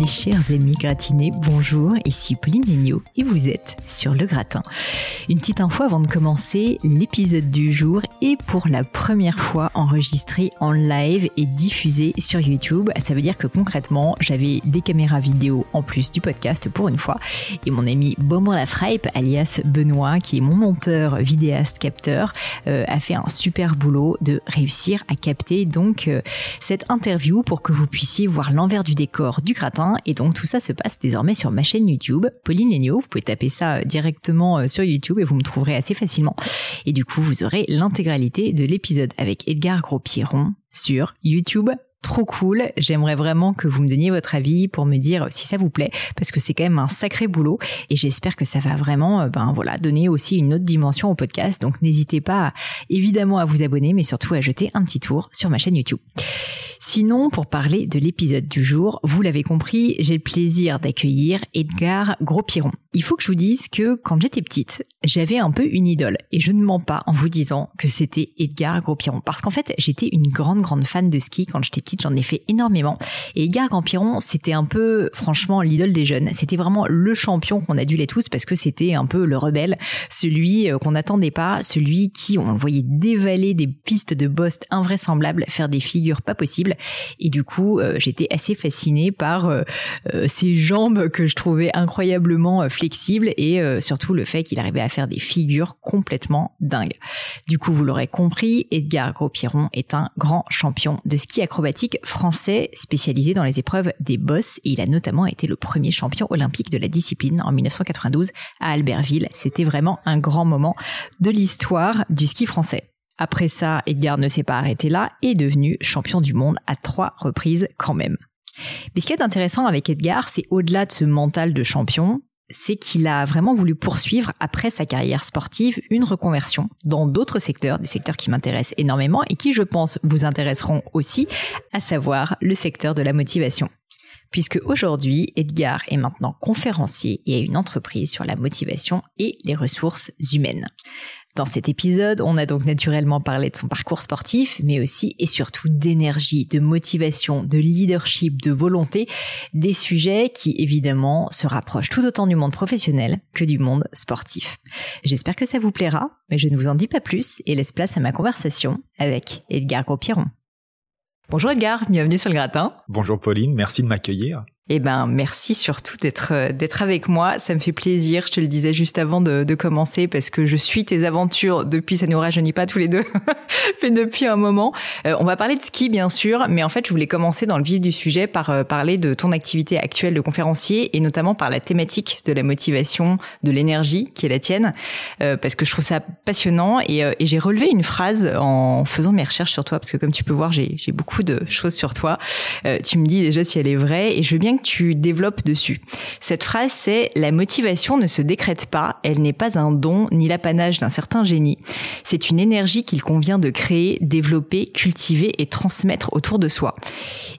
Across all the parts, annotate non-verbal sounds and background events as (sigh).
Mes chers amis gratinés, bonjour, ici Pauline et vous êtes sur Le Gratin. Une petite info avant de commencer, l'épisode du jour est pour la première fois enregistré en live et diffusé sur YouTube. Ça veut dire que concrètement, j'avais des caméras vidéo en plus du podcast pour une fois et mon ami Bomber la Frappe, alias Benoît, qui est mon monteur, vidéaste, capteur, euh, a fait un super boulot de réussir à capter donc euh, cette interview pour que vous puissiez voir l'envers du décor du gratin et donc tout ça se passe désormais sur ma chaîne YouTube, Pauline Legnaud. Vous pouvez taper ça euh, directement euh, sur YouTube et vous me trouverez assez facilement. Et du coup, vous aurez l'intégralité de l'épisode avec Edgar Gros-Pierron sur YouTube trop cool. J'aimerais vraiment que vous me donniez votre avis pour me dire si ça vous plaît, parce que c'est quand même un sacré boulot et j'espère que ça va vraiment, euh, ben voilà, donner aussi une autre dimension au podcast. Donc n'hésitez pas évidemment à vous abonner, mais surtout à jeter un petit tour sur ma chaîne YouTube. Sinon, pour parler de l'épisode du jour, vous l'avez compris, j'ai le plaisir d'accueillir Edgar Gros-Piron. Il faut que je vous dise que quand j'étais petite, j'avais un peu une idole. Et je ne mens pas en vous disant que c'était Edgar Gros-Piron. Parce qu'en fait, j'étais une grande grande fan de ski. Quand j'étais petite, j'en ai fait énormément. Et Edgar Gros-Piron, c'était un peu franchement l'idole des jeunes, c'était vraiment le champion qu'on adulait tous parce que c'était un peu le rebelle, celui euh, qu'on n'attendait pas, celui qui on le voyait dévaler des pistes de boss invraisemblables, faire des figures pas possibles et du coup, euh, j'étais assez fascinée par euh, euh, ses jambes que je trouvais incroyablement flexibles et surtout le fait qu'il arrivait à faire des figures complètement dingues. Du coup, vous l'aurez compris, Edgar Gros-Piron est un grand champion de ski acrobatique français spécialisé dans les épreuves des bosses et il a notamment été le premier champion olympique de la discipline en 1992 à Albertville. C'était vraiment un grand moment de l'histoire du ski français. Après ça, Edgar ne s'est pas arrêté là et est devenu champion du monde à trois reprises quand même. Mais ce qui est intéressant avec Edgar, c'est au-delà de ce mental de champion, c'est qu'il a vraiment voulu poursuivre après sa carrière sportive une reconversion dans d'autres secteurs, des secteurs qui m'intéressent énormément et qui, je pense, vous intéresseront aussi, à savoir le secteur de la motivation. Puisque aujourd'hui, Edgar est maintenant conférencier et a une entreprise sur la motivation et les ressources humaines. Dans cet épisode, on a donc naturellement parlé de son parcours sportif, mais aussi et surtout d'énergie, de motivation, de leadership, de volonté, des sujets qui évidemment se rapprochent tout autant du monde professionnel que du monde sportif. J'espère que ça vous plaira, mais je ne vous en dis pas plus et laisse place à ma conversation avec Edgar gros Bonjour Edgar, bienvenue sur le gratin. Bonjour Pauline, merci de m'accueillir. Eh ben, merci surtout d'être euh, d'être avec moi. Ça me fait plaisir. Je te le disais juste avant de, de commencer parce que je suis tes aventures depuis. Ça nous rajeunit pas tous les deux, (laughs) mais depuis un moment. Euh, on va parler de ski bien sûr, mais en fait, je voulais commencer dans le vif du sujet par euh, parler de ton activité actuelle de conférencier et notamment par la thématique de la motivation, de l'énergie qui est la tienne, parce que je trouve ça passionnant et, et j'ai relevé une phrase en faisant mes recherches sur toi parce que comme tu peux voir, j'ai j'ai beaucoup de choses sur toi. tu me dis déjà si elle est vraie et je veux bien tu développes dessus. Cette phrase, c'est la motivation ne se décrète pas, elle n'est pas un don ni l'apanage d'un certain génie. C'est une énergie qu'il convient de créer, développer, cultiver et transmettre autour de soi.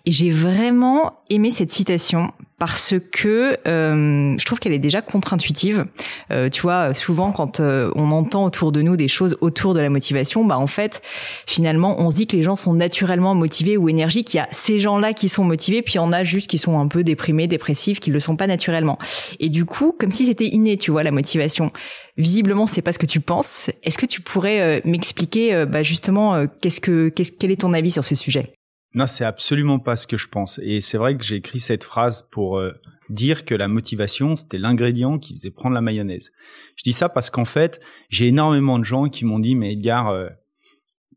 Et j'ai vraiment aimé cette citation parce que euh, je trouve qu'elle est déjà contre-intuitive. Euh, tu vois, souvent quand euh, on entend autour de nous des choses autour de la motivation, bah en fait, finalement, on se dit que les gens sont naturellement motivés ou énergiques. Il y a ces gens-là qui sont motivés, puis il y en a juste qui sont un peu déprimés, dépressifs, qui le sont pas naturellement. Et du coup, comme si c'était inné, tu vois, la motivation. Visiblement, c'est pas ce que tu penses. Est-ce que tu pourrais m'expliquer, bah justement, qu'est-ce que, qu'est-ce, quel est ton avis sur ce sujet? Non, c'est absolument pas ce que je pense. Et c'est vrai que j'ai écrit cette phrase pour euh, dire que la motivation, c'était l'ingrédient qui faisait prendre la mayonnaise. Je dis ça parce qu'en fait, j'ai énormément de gens qui m'ont dit, mais Edgar, euh,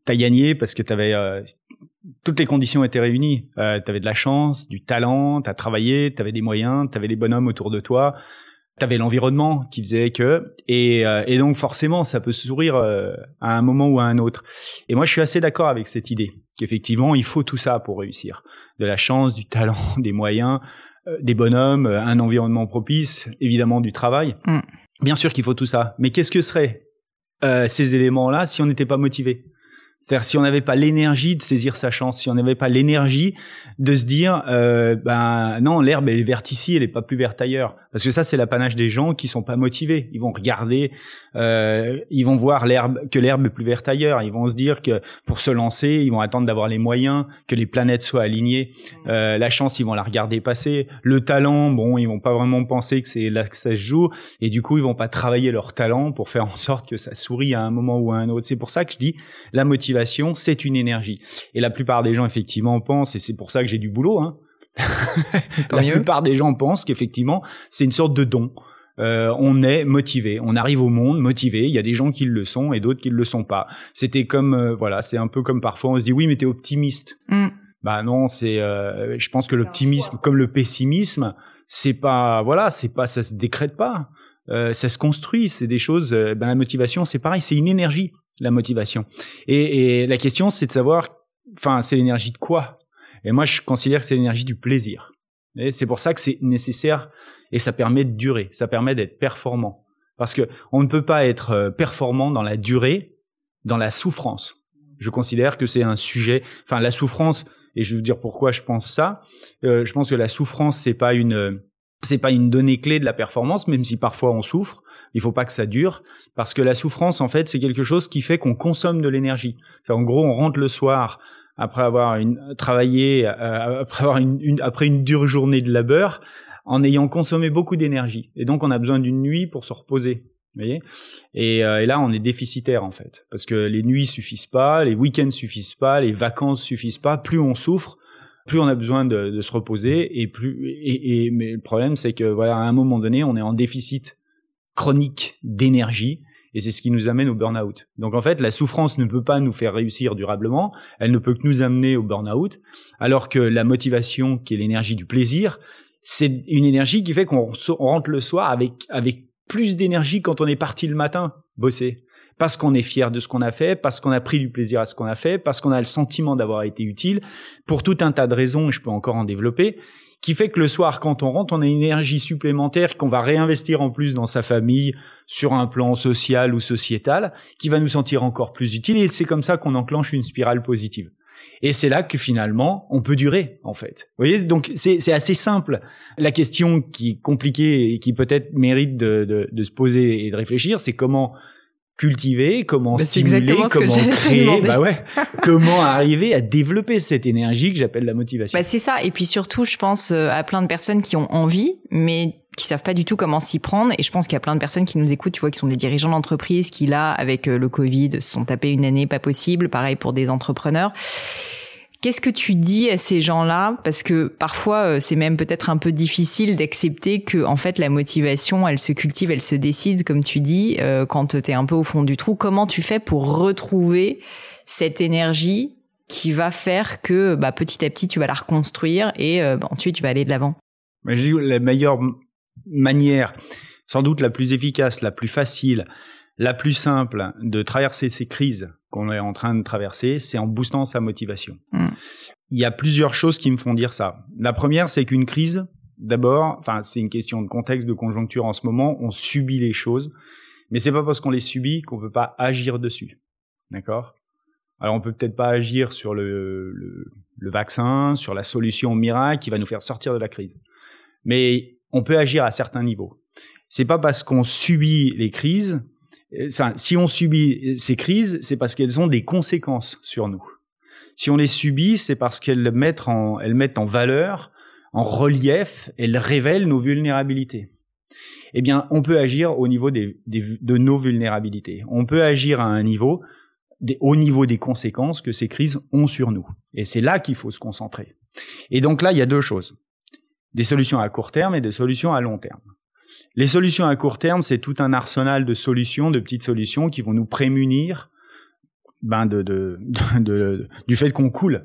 t'as gagné parce que t'avais euh, toutes les conditions étaient réunies. T'avais de la chance, du talent, t'as travaillé, t'avais des moyens, t'avais les bonhommes autour de toi t'avais l'environnement qui faisait que et, euh, et donc forcément ça peut sourire euh, à un moment ou à un autre. Et moi je suis assez d'accord avec cette idée qu'effectivement il faut tout ça pour réussir. De la chance du talent (laughs) des moyens euh, des bonhommes un environnement propice évidemment du travail. Mm. bien sûr qu'il faut tout ça. Mais qu'est-ce que seraient ces éléments là si on n'était pas motivé? C'est-à-dire si on n'avait pas l'énergie de saisir sa chance, si on n'avait pas l'énergie de se dire, euh, ben non, l'herbe elle est verte ici, elle est pas plus verte ailleurs. Parce que ça c'est l'apanage des gens qui sont pas motivés. Ils vont regarder, euh, ils vont voir l'herbe que l'herbe est plus verte ailleurs. Ils vont se dire que pour se lancer, ils vont attendre d'avoir les moyens, que les planètes soient alignées. Euh, la chance, ils vont la regarder passer. Le talent, bon, ils vont pas vraiment penser que c'est là que ça se joue. Et du coup, ils vont pas travailler leur talent pour faire en sorte que ça sourit à un moment ou à un autre. C'est pour ça que je dis la motivation c'est une énergie. Et la plupart des gens, effectivement, pensent, et c'est pour ça que j'ai du boulot, hein. (laughs) la plupart des gens pensent qu'effectivement, c'est une sorte de don. Euh, on est motivé, on arrive au monde motivé. Il y a des gens qui le sont et d'autres qui ne le sont pas. C'était comme euh, voilà, c'est un peu comme parfois on se dit oui, mais t'es optimiste. Mm. Bah non, c'est. Euh, je pense que l'optimisme, comme le pessimisme, c'est pas voilà, c'est pas ça se décrète pas. ça se construit. C'est des choses. ben la motivation, c'est pareil, c'est une énergie la motivation. Et, et la question, c'est de savoir, enfin, c'est l'énergie de quoi? Et moi, je considère que c'est l'énergie du plaisir. Et c'est pour ça que c'est nécessaire et ça permet de durer, ça permet d'être performant. Parce que on ne peut pas être euh, performant dans la durée, dans la souffrance. Je considère que c'est un sujet, enfin la souffrance, et je vais vous dire pourquoi je pense ça. Euh, je pense que la souffrance c'est pas une c'est pas une donnée clé de la performance, même si parfois on souffre. Il faut pas que ça dure, parce que la souffrance, en fait, c'est quelque chose qui fait qu'on consomme de l'énergie. En gros, on rentre le soir après avoir travaillé, euh, après avoir une, après une dure journée de labeur, en ayant consommé beaucoup d'énergie. Et donc, on a besoin d'une nuit pour se reposer. Vous voyez? Et, euh, et, là, on est déficitaire en fait, parce que les nuits suffisent pas, les week-ends suffisent pas, les vacances suffisent pas. Plus on souffre, plus on a besoin de, se reposer, et plus. Et, mais le problème, c'est que voilà, à un moment donné, on est en déficit chronique d'énergie et c'est ce qui nous amène au burn-out. Donc en fait, la souffrance ne peut pas nous faire réussir durablement, elle ne peut que nous amener au burn-out, alors que la motivation, qui est l'énergie du plaisir, c'est une énergie qui fait qu'on rentre le soir avec avec plus d'énergie quand on est parti le matin bosser parce qu'on est fier de ce qu'on a fait, parce qu'on a pris du plaisir à ce qu'on a fait, parce qu'on a le sentiment d'avoir été utile, pour tout un tas de raisons, je peux encore en développer, qui fait que le soir, quand on rentre, on a une énergie supplémentaire qu'on va réinvestir en plus dans sa famille, sur un plan social ou sociétal, qui va nous sentir encore plus utile. Et c'est comme ça qu'on enclenche une spirale positive. Et c'est là que finalement, on peut durer, en fait. Vous voyez, donc c'est assez simple. La question qui est compliquée et qui peut-être mérite de, de, de se poser et de réfléchir, c'est comment cultiver, comment stimuler, comment créer, bah ouais, (laughs) comment arriver à développer cette énergie que j'appelle la motivation. Bah c'est ça. Et puis surtout, je pense euh, à plein de personnes qui ont envie, mais qui savent pas du tout comment s'y prendre. Et je pense qu'il y a plein de personnes qui nous écoutent, tu vois, qui sont des dirigeants d'entreprise, qui là, avec euh, le Covid, se sont tapés une année pas possible. Pareil pour des entrepreneurs. Qu'est-ce que tu dis à ces gens-là? Parce que parfois, euh, c'est même peut-être un peu difficile d'accepter que, en fait, la motivation, elle se cultive, elle se décide, comme tu dis, euh, quand tu es un peu au fond du trou. Comment tu fais pour retrouver cette énergie qui va faire que, bah, petit à petit, tu vas la reconstruire et euh, bah, ensuite, tu vas aller de l'avant? Je dis la meilleure manière, sans doute la plus efficace, la plus facile, la plus simple de traverser ces crises qu'on est en train de traverser, c'est en boostant sa motivation. Mm. Il y a plusieurs choses qui me font dire ça. La première, c'est qu'une crise, d'abord, enfin, c'est une question de contexte, de conjoncture en ce moment, on subit les choses, mais c'est pas parce qu'on les subit qu'on peut pas agir dessus. D'accord? Alors on peut peut-être pas agir sur le, le, le vaccin, sur la solution miracle qui va nous faire sortir de la crise. mais on peut agir à certains niveaux. C'est pas parce qu'on subit les crises, enfin, si on subit ces crises, c'est parce qu'elles ont des conséquences sur nous. Si on les subit, c'est parce qu'elles mettent en, valeur, en relief, elles révèlent nos vulnérabilités. Eh bien, on peut agir au niveau de nos vulnérabilités. On peut agir à un niveau, au niveau des conséquences que ces crises ont sur nous. Et c'est là qu'il faut se concentrer. Et donc là, il y a deux choses. Des solutions à court terme et des solutions à long terme. Les solutions à court terme, c'est tout un arsenal de solutions, de petites solutions qui vont nous prémunir ben du fait qu'on coule.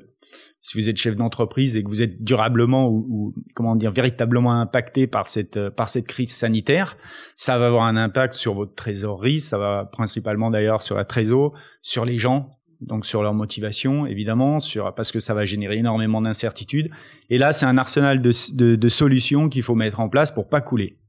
Si vous êtes chef d'entreprise et que vous êtes durablement ou, comment dire véritablement impacté par cette crise sanitaire, ça va avoir un impact sur votre trésorerie, ça va principalement d'ailleurs sur la trésor, sur les gens, donc sur leur motivation évidemment, parce que ça va générer énormément d'incertitudes. Et là, c'est un arsenal de, de, de solutions qu'il faut mettre en place pour pas couler.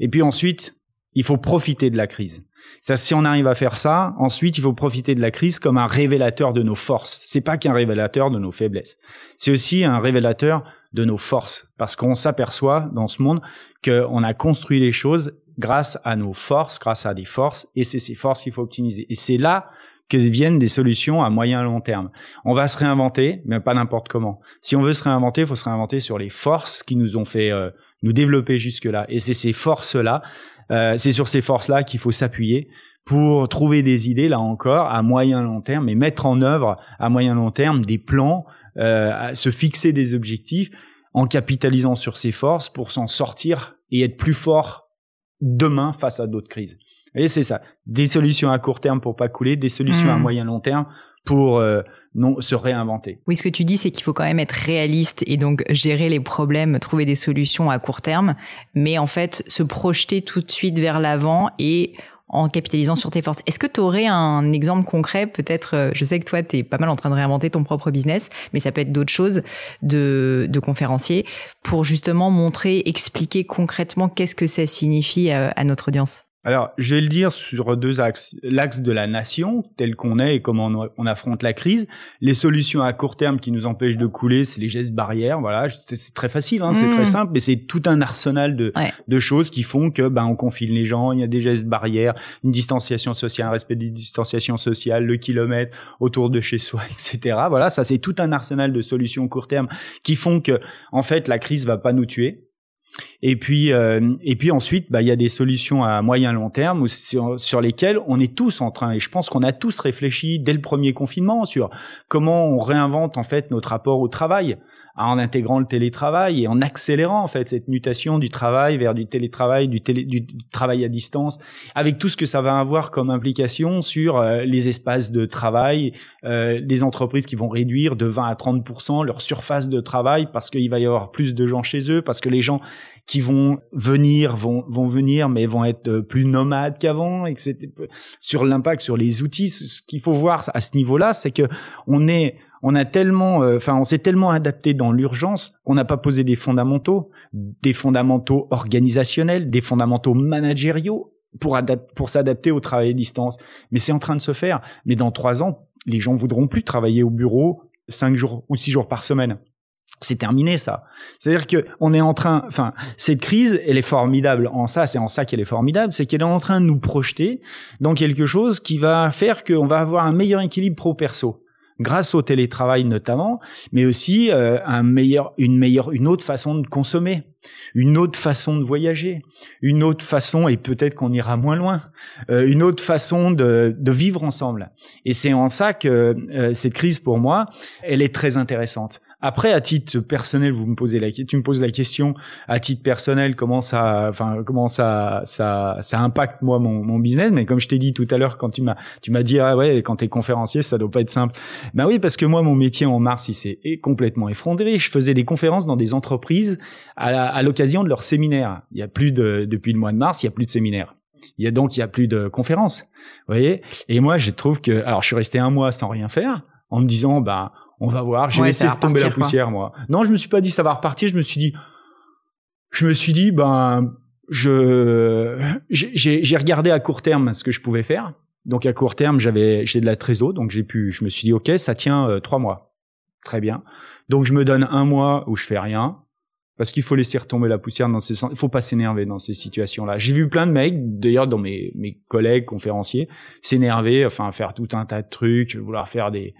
Et puis ensuite, il faut profiter de la crise. Ça, si on arrive à faire ça, ensuite, il faut profiter de la crise comme un révélateur de nos forces. C'est pas qu'un révélateur de nos faiblesses. C'est aussi un révélateur de nos forces. Parce qu'on s'aperçoit dans ce monde qu'on a construit les choses grâce à nos forces, grâce à des forces, et c'est ces forces qu'il faut optimiser. Et c'est là que viennent des solutions à moyen et long terme. On va se réinventer, mais pas n'importe comment. Si on veut se réinventer, il faut se réinventer sur les forces qui nous ont fait euh, nous développer jusque-là. Et c'est ces forces-là euh, c'est sur ces forces-là qu'il faut s'appuyer pour trouver des idées, là encore, à moyen long terme, et mettre en œuvre à moyen long terme des plans, euh, se fixer des objectifs en capitalisant sur ces forces pour s'en sortir et être plus fort demain face à d'autres crises. Et c'est ça, des solutions à court terme pour pas couler, des solutions à mmh. moyen long terme pour euh, non se réinventer. Oui, ce que tu dis, c'est qu'il faut quand même être réaliste et donc gérer les problèmes, trouver des solutions à court terme, mais en fait se projeter tout de suite vers l'avant et en capitalisant sur tes forces. Est-ce que tu aurais un exemple concret? Peut-être, euh, je sais que toi, tu es pas mal en train de réinventer ton propre business, mais ça peut être d'autres choses de, de conférencier pour justement montrer, expliquer concrètement qu'est-ce que ça signifie euh, à notre audience. Alors, je vais le dire sur deux axes. L'axe de la nation, tel qu'on est et comment on, affronte la crise. Les solutions à court terme qui nous empêchent de couler, c'est les gestes barrières. Voilà, c'est très facile, hein, c'est très mmh. simple, mais c'est tout un arsenal de, de choses qui font que ben on confine les gens. Il y a des gestes barrières, une distanciation sociale, un respect des distanciations sociales, le kilomètre autour de chez soi, (laughs) etc. Voilà, ça c'est tout un arsenal de solutions court terme qui font que en fait la crise va pas nous tuer et puis, euh, et puis ensuite, bah, il y a des solutions à moyen long terme sur, sur, lesquelles on est tous en train. Et je pense qu'on a tous réfléchi dès le premier confinement sur comment on réinvente en fait notre rapport au travail en intégrant le télétravail et en accélérant en fait cette mutation du travail vers du télétravail, du, télé, du travail à distance, avec tout ce que ça va avoir comme implication sur euh, les espaces de travail, euh, entreprises qui vont réduire de 20 à 30 leur surface de travail parce qu'il va y avoir plus de gens chez eux, parce que les gens qui vont venir vont vont venir mais vont être euh, plus nomades qu'avant et que c'était sur l'impact sur les outils. Ce qu'il faut voir à ce niveau-là c'est que on est on a tellement, euh, enfin, on s'est tellement adapté dans l'urgence qu'on n'a pas posé des fondamentaux, des fondamentaux organisationnels, des fondamentaux managériaux pour, pour s'adapter au travail à distance. Mais c'est en train de se faire. Mais dans trois ans, les gens voudront plus travailler au bureau cinq jours ou six jours par semaine. C'est terminé ça. C'est-à-dire que on est en train, enfin, cette crise, elle est formidable en ça. C'est en ça qu'elle est formidable, c'est qu'elle est en train de nous projeter dans quelque chose qui va faire qu'on va avoir un meilleur équilibre pro-perso grâce au télétravail notamment, mais aussi euh, un meilleur, une meilleure, une autre façon de consommer, une autre façon de voyager, une autre façon, et peut-être qu'on ira moins loin, euh, une autre façon de, de, vivre ensemble. Et c'est en ça que euh, cette crise, pour moi, elle est très intéressante. Après, à titre personnel, vous me posez la, tu me poses la question à titre personnel comment ça, enfin comment ça, ça, ça impacte moi mon, mon business? Mais comme je t'ai dit tout à l'heure quand tu m'as, tu m'as dit ah ouais quand t'es conférencier ça doit pas être simple. Ben oui parce que moi mon métier en mars il s'est complètement effondré. Je faisais des conférences dans des entreprises à, l'occasion de leurs séminaires. Il y a plus de depuis le mois de mars il y a plus de séminaires. Il y a donc il y a plus de conférences. Vous voyez? Et moi je trouve que alors je suis resté un mois sans rien faire en me disant bah on va voir. J'ai laissé tomber la poussière, moi. Non, je me suis pas dit ça va repartir. Je me suis dit, je me suis dit, ben, je, j'ai regardé à court terme ce que je pouvais faire. Donc à court terme, j'avais, j'ai de la trésor, donc j'ai pu, je me suis dit, ok, ça tient euh, trois mois, très bien. Donc je me donne un mois où je fais rien, parce qu'il faut laisser retomber la poussière dans ces il faut pas s'énerver dans ces situations-là. J'ai vu plein de mecs, d'ailleurs dans mes, mes collègues conférenciers, s'énerver, enfin faire tout un tas de trucs, vouloir faire des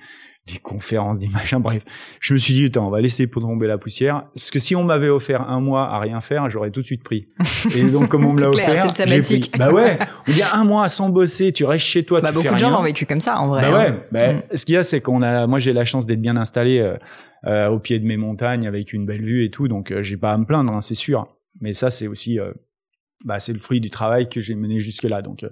des conférences, des machins, bref. Je me suis dit, attends, on va laisser pour tomber la poussière. Parce que si on m'avait offert un mois à rien faire, j'aurais tout de suite pris. (laughs) Et donc, comme on me l'a offert, j'ai pris. Bah ouais, il y a un mois sans bosser, tu restes chez toi, bah, tu beaucoup fais de gens l'ont vécu comme ça, en vrai. Bah ouais, hein. bah, Mm. ce qu'il y a, c'est qu'on a, moi j'ai la chance d'être bien installé euh, euh, au pied de mes montagnes avec une belle vue et tout, donc euh, j'ai pas à me plaindre, hein, c'est sûr. Mais ça, c'est aussi, euh, bah, c'est le fruit du travail que j'ai mené jusque là, donc, euh,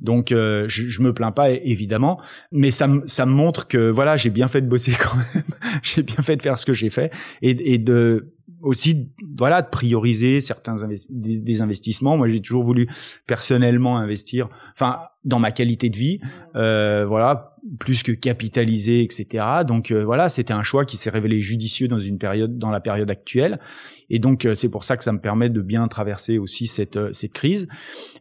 donc euh, je, je me plains pas évidemment, mais ça, me- ça me montre que voilà, j'ai bien fait de bosser (laughs) quand même, j'ai bien fait de faire ce que j'ai fait et, et de aussi voilà de prioriser certains invest- des, des investissements. Moi, j'ai toujours voulu personnellement investir, enfin dans ma qualité de vie, euh, voilà, plus que capitaliser, etc. Donc euh, voilà, c'était un choix qui s'est révélé judicieux dans une période, dans la période actuelle, et donc euh, c'est pour ça que ça me permet de bien traverser aussi cette euh, cette crise.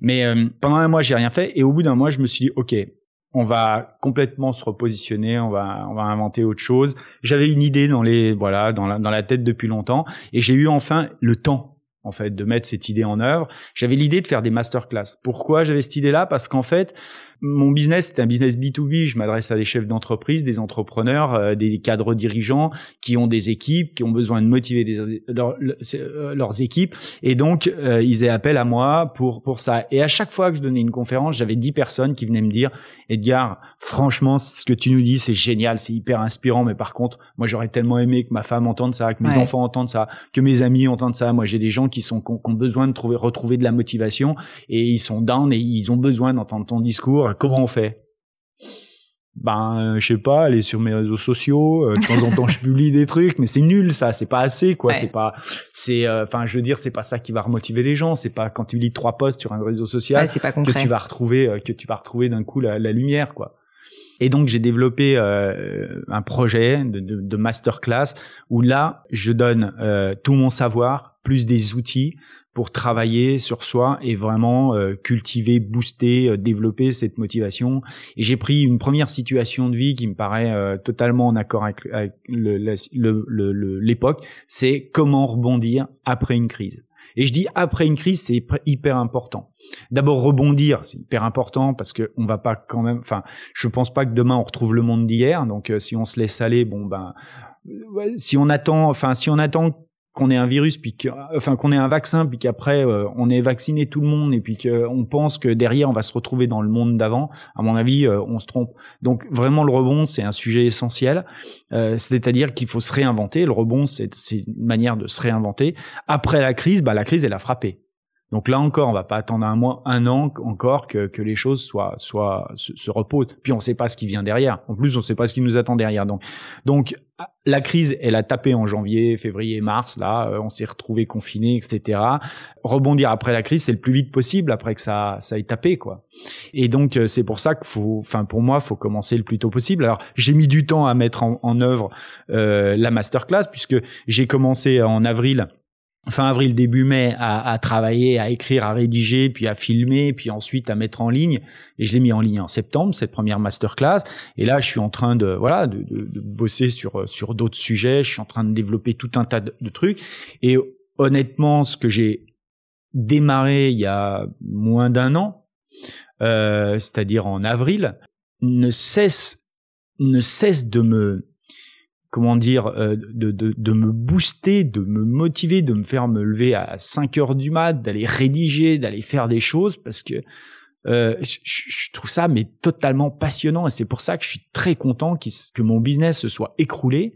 Mais euh, pendant un mois, j'ai rien fait, et au bout d'un mois, je me suis dit, ok. On va complètement se repositionner, on va on va inventer autre chose. J'avais une idée dans les voilà dans la dans la tête depuis longtemps et j'ai eu enfin le temps en fait de mettre cette idée en œuvre. J'avais l'idée de faire des masterclass. Pourquoi j'avais cette idée-là? Parce qu'en fait, mon business c'est un business B2B. Je m'adresse à des chefs d'entreprise, des entrepreneurs, euh, des cadres dirigeants qui ont des équipes, qui ont besoin de motiver des, euh, leurs équipes. Et donc, euh, ils aient appel à moi pour pour ça. Et à chaque fois que je donnais une conférence, j'avais dix personnes qui venaient me dire Edgar, franchement, ce que tu nous dis, c'est génial, c'est hyper inspirant. Mais par contre, moi, j'aurais tellement aimé que ma femme entende ça, que mes Ouais. enfants entendent ça, que mes amis entendent ça. Moi, j'ai des gens qui sont qui ont, qui ont besoin de trouver retrouver de la motivation et ils sont down et ils ont besoin d'entendre ton discours. Comment on fait? Ben je sais pas aller sur mes réseaux sociaux euh, de temps en temps je publie des trucs mais c'est nul ça c'est pas assez quoi Ouais. c'est pas c'est euh, enfin je veux dire c'est pas ça qui va remotiver les gens c'est pas quand tu lis trois posts sur un réseau social Ouais, pas que tu vas retrouver euh, que tu vas retrouver d'un coup la, la lumière quoi. Et donc j'ai développé un projet de, de, de masterclass où là je donne tout mon savoir plus des outils pour travailler sur soi et vraiment euh, cultiver, booster, euh, développer cette motivation. Et j'ai pris une première situation de vie qui me paraît euh, totalement en accord avec, l'époque, c'est comment rebondir après une crise. Et je dis après une crise, c'est hyper- important. D'abord rebondir, c'est hyper important parce que on va pas quand même. Enfin, je pense pas que demain on retrouve le monde d'hier. Donc si on se laisse aller, bon ben, si on attend, enfin si on attend qu'on ait un virus, puis que, enfin qu'on ait un vaccin, puis qu'après euh, on ait vacciné tout le monde, et puis qu'on pense que derrière on va se retrouver dans le monde d'avant, à mon avis, euh, on se trompe. Donc vraiment le rebond, c'est un sujet essentiel. Euh, C'est-à-dire qu'il faut se réinventer. Le rebond, c'est une manière de se réinventer. Après la crise, bah la crise elle a frappé. Donc là encore, on va pas attendre un mois, un an encore que, que les choses soient, soient se, se reposent. Puis on sait pas ce qui vient derrière. En plus, on sait pas ce qui nous attend derrière. Donc, donc la crise, elle a tapé en janvier, février, mars. Là, euh, on s'est retrouvé confiné, etc. Rebondir après la crise, c'est le plus vite possible après que ça, ça ait tapé, quoi. Et donc euh, c'est pour ça qu'il faut, enfin pour moi, faut commencer le plus tôt possible. Alors j'ai mis du temps à mettre en, en œuvre euh, la masterclass puisque j'ai commencé en avril fin avril, début mai, à, à, travailler, à écrire, à rédiger, puis à filmer, puis ensuite à mettre en ligne. Et je l'ai mis en ligne en septembre, cette première masterclass. Et là, je suis en train de, voilà, de, de, de bosser sur, sur d'autres sujets. Je suis en train de développer tout un tas de, de trucs. Et honnêtement, ce que j'ai démarré il y a moins d'un an, euh, c'est-à-dire en avril, ne cesse, ne cesse de me, comment dire, euh, de, de, de me booster, de me motiver, de me faire me lever à 5 heures du mat, d'aller rédiger, d'aller faire des choses, parce que euh, je, je, trouve ça mais totalement passionnant et c'est pour ça que je suis très content que mon business se soit écroulé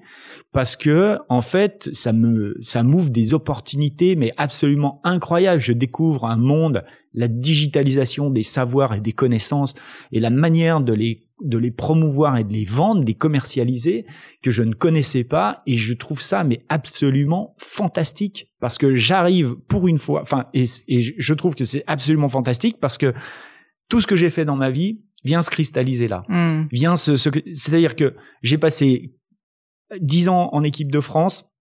parce que en fait ça me ça m'ouvre des opportunités mais absolument incroyables. Je découvre un monde la digitalisation des savoirs et des connaissances et la manière de les de les promouvoir et de les vendre, de les commercialiser que je ne connaissais pas et je trouve ça mais absolument fantastique parce que j'arrive pour une fois enfin et, et je trouve que c'est absolument fantastique parce que tout ce que j'ai fait dans ma vie vient se cristalliser là. Mm. Vient se, se c'est-à-dire que j'ai passé dix ans en équipe de France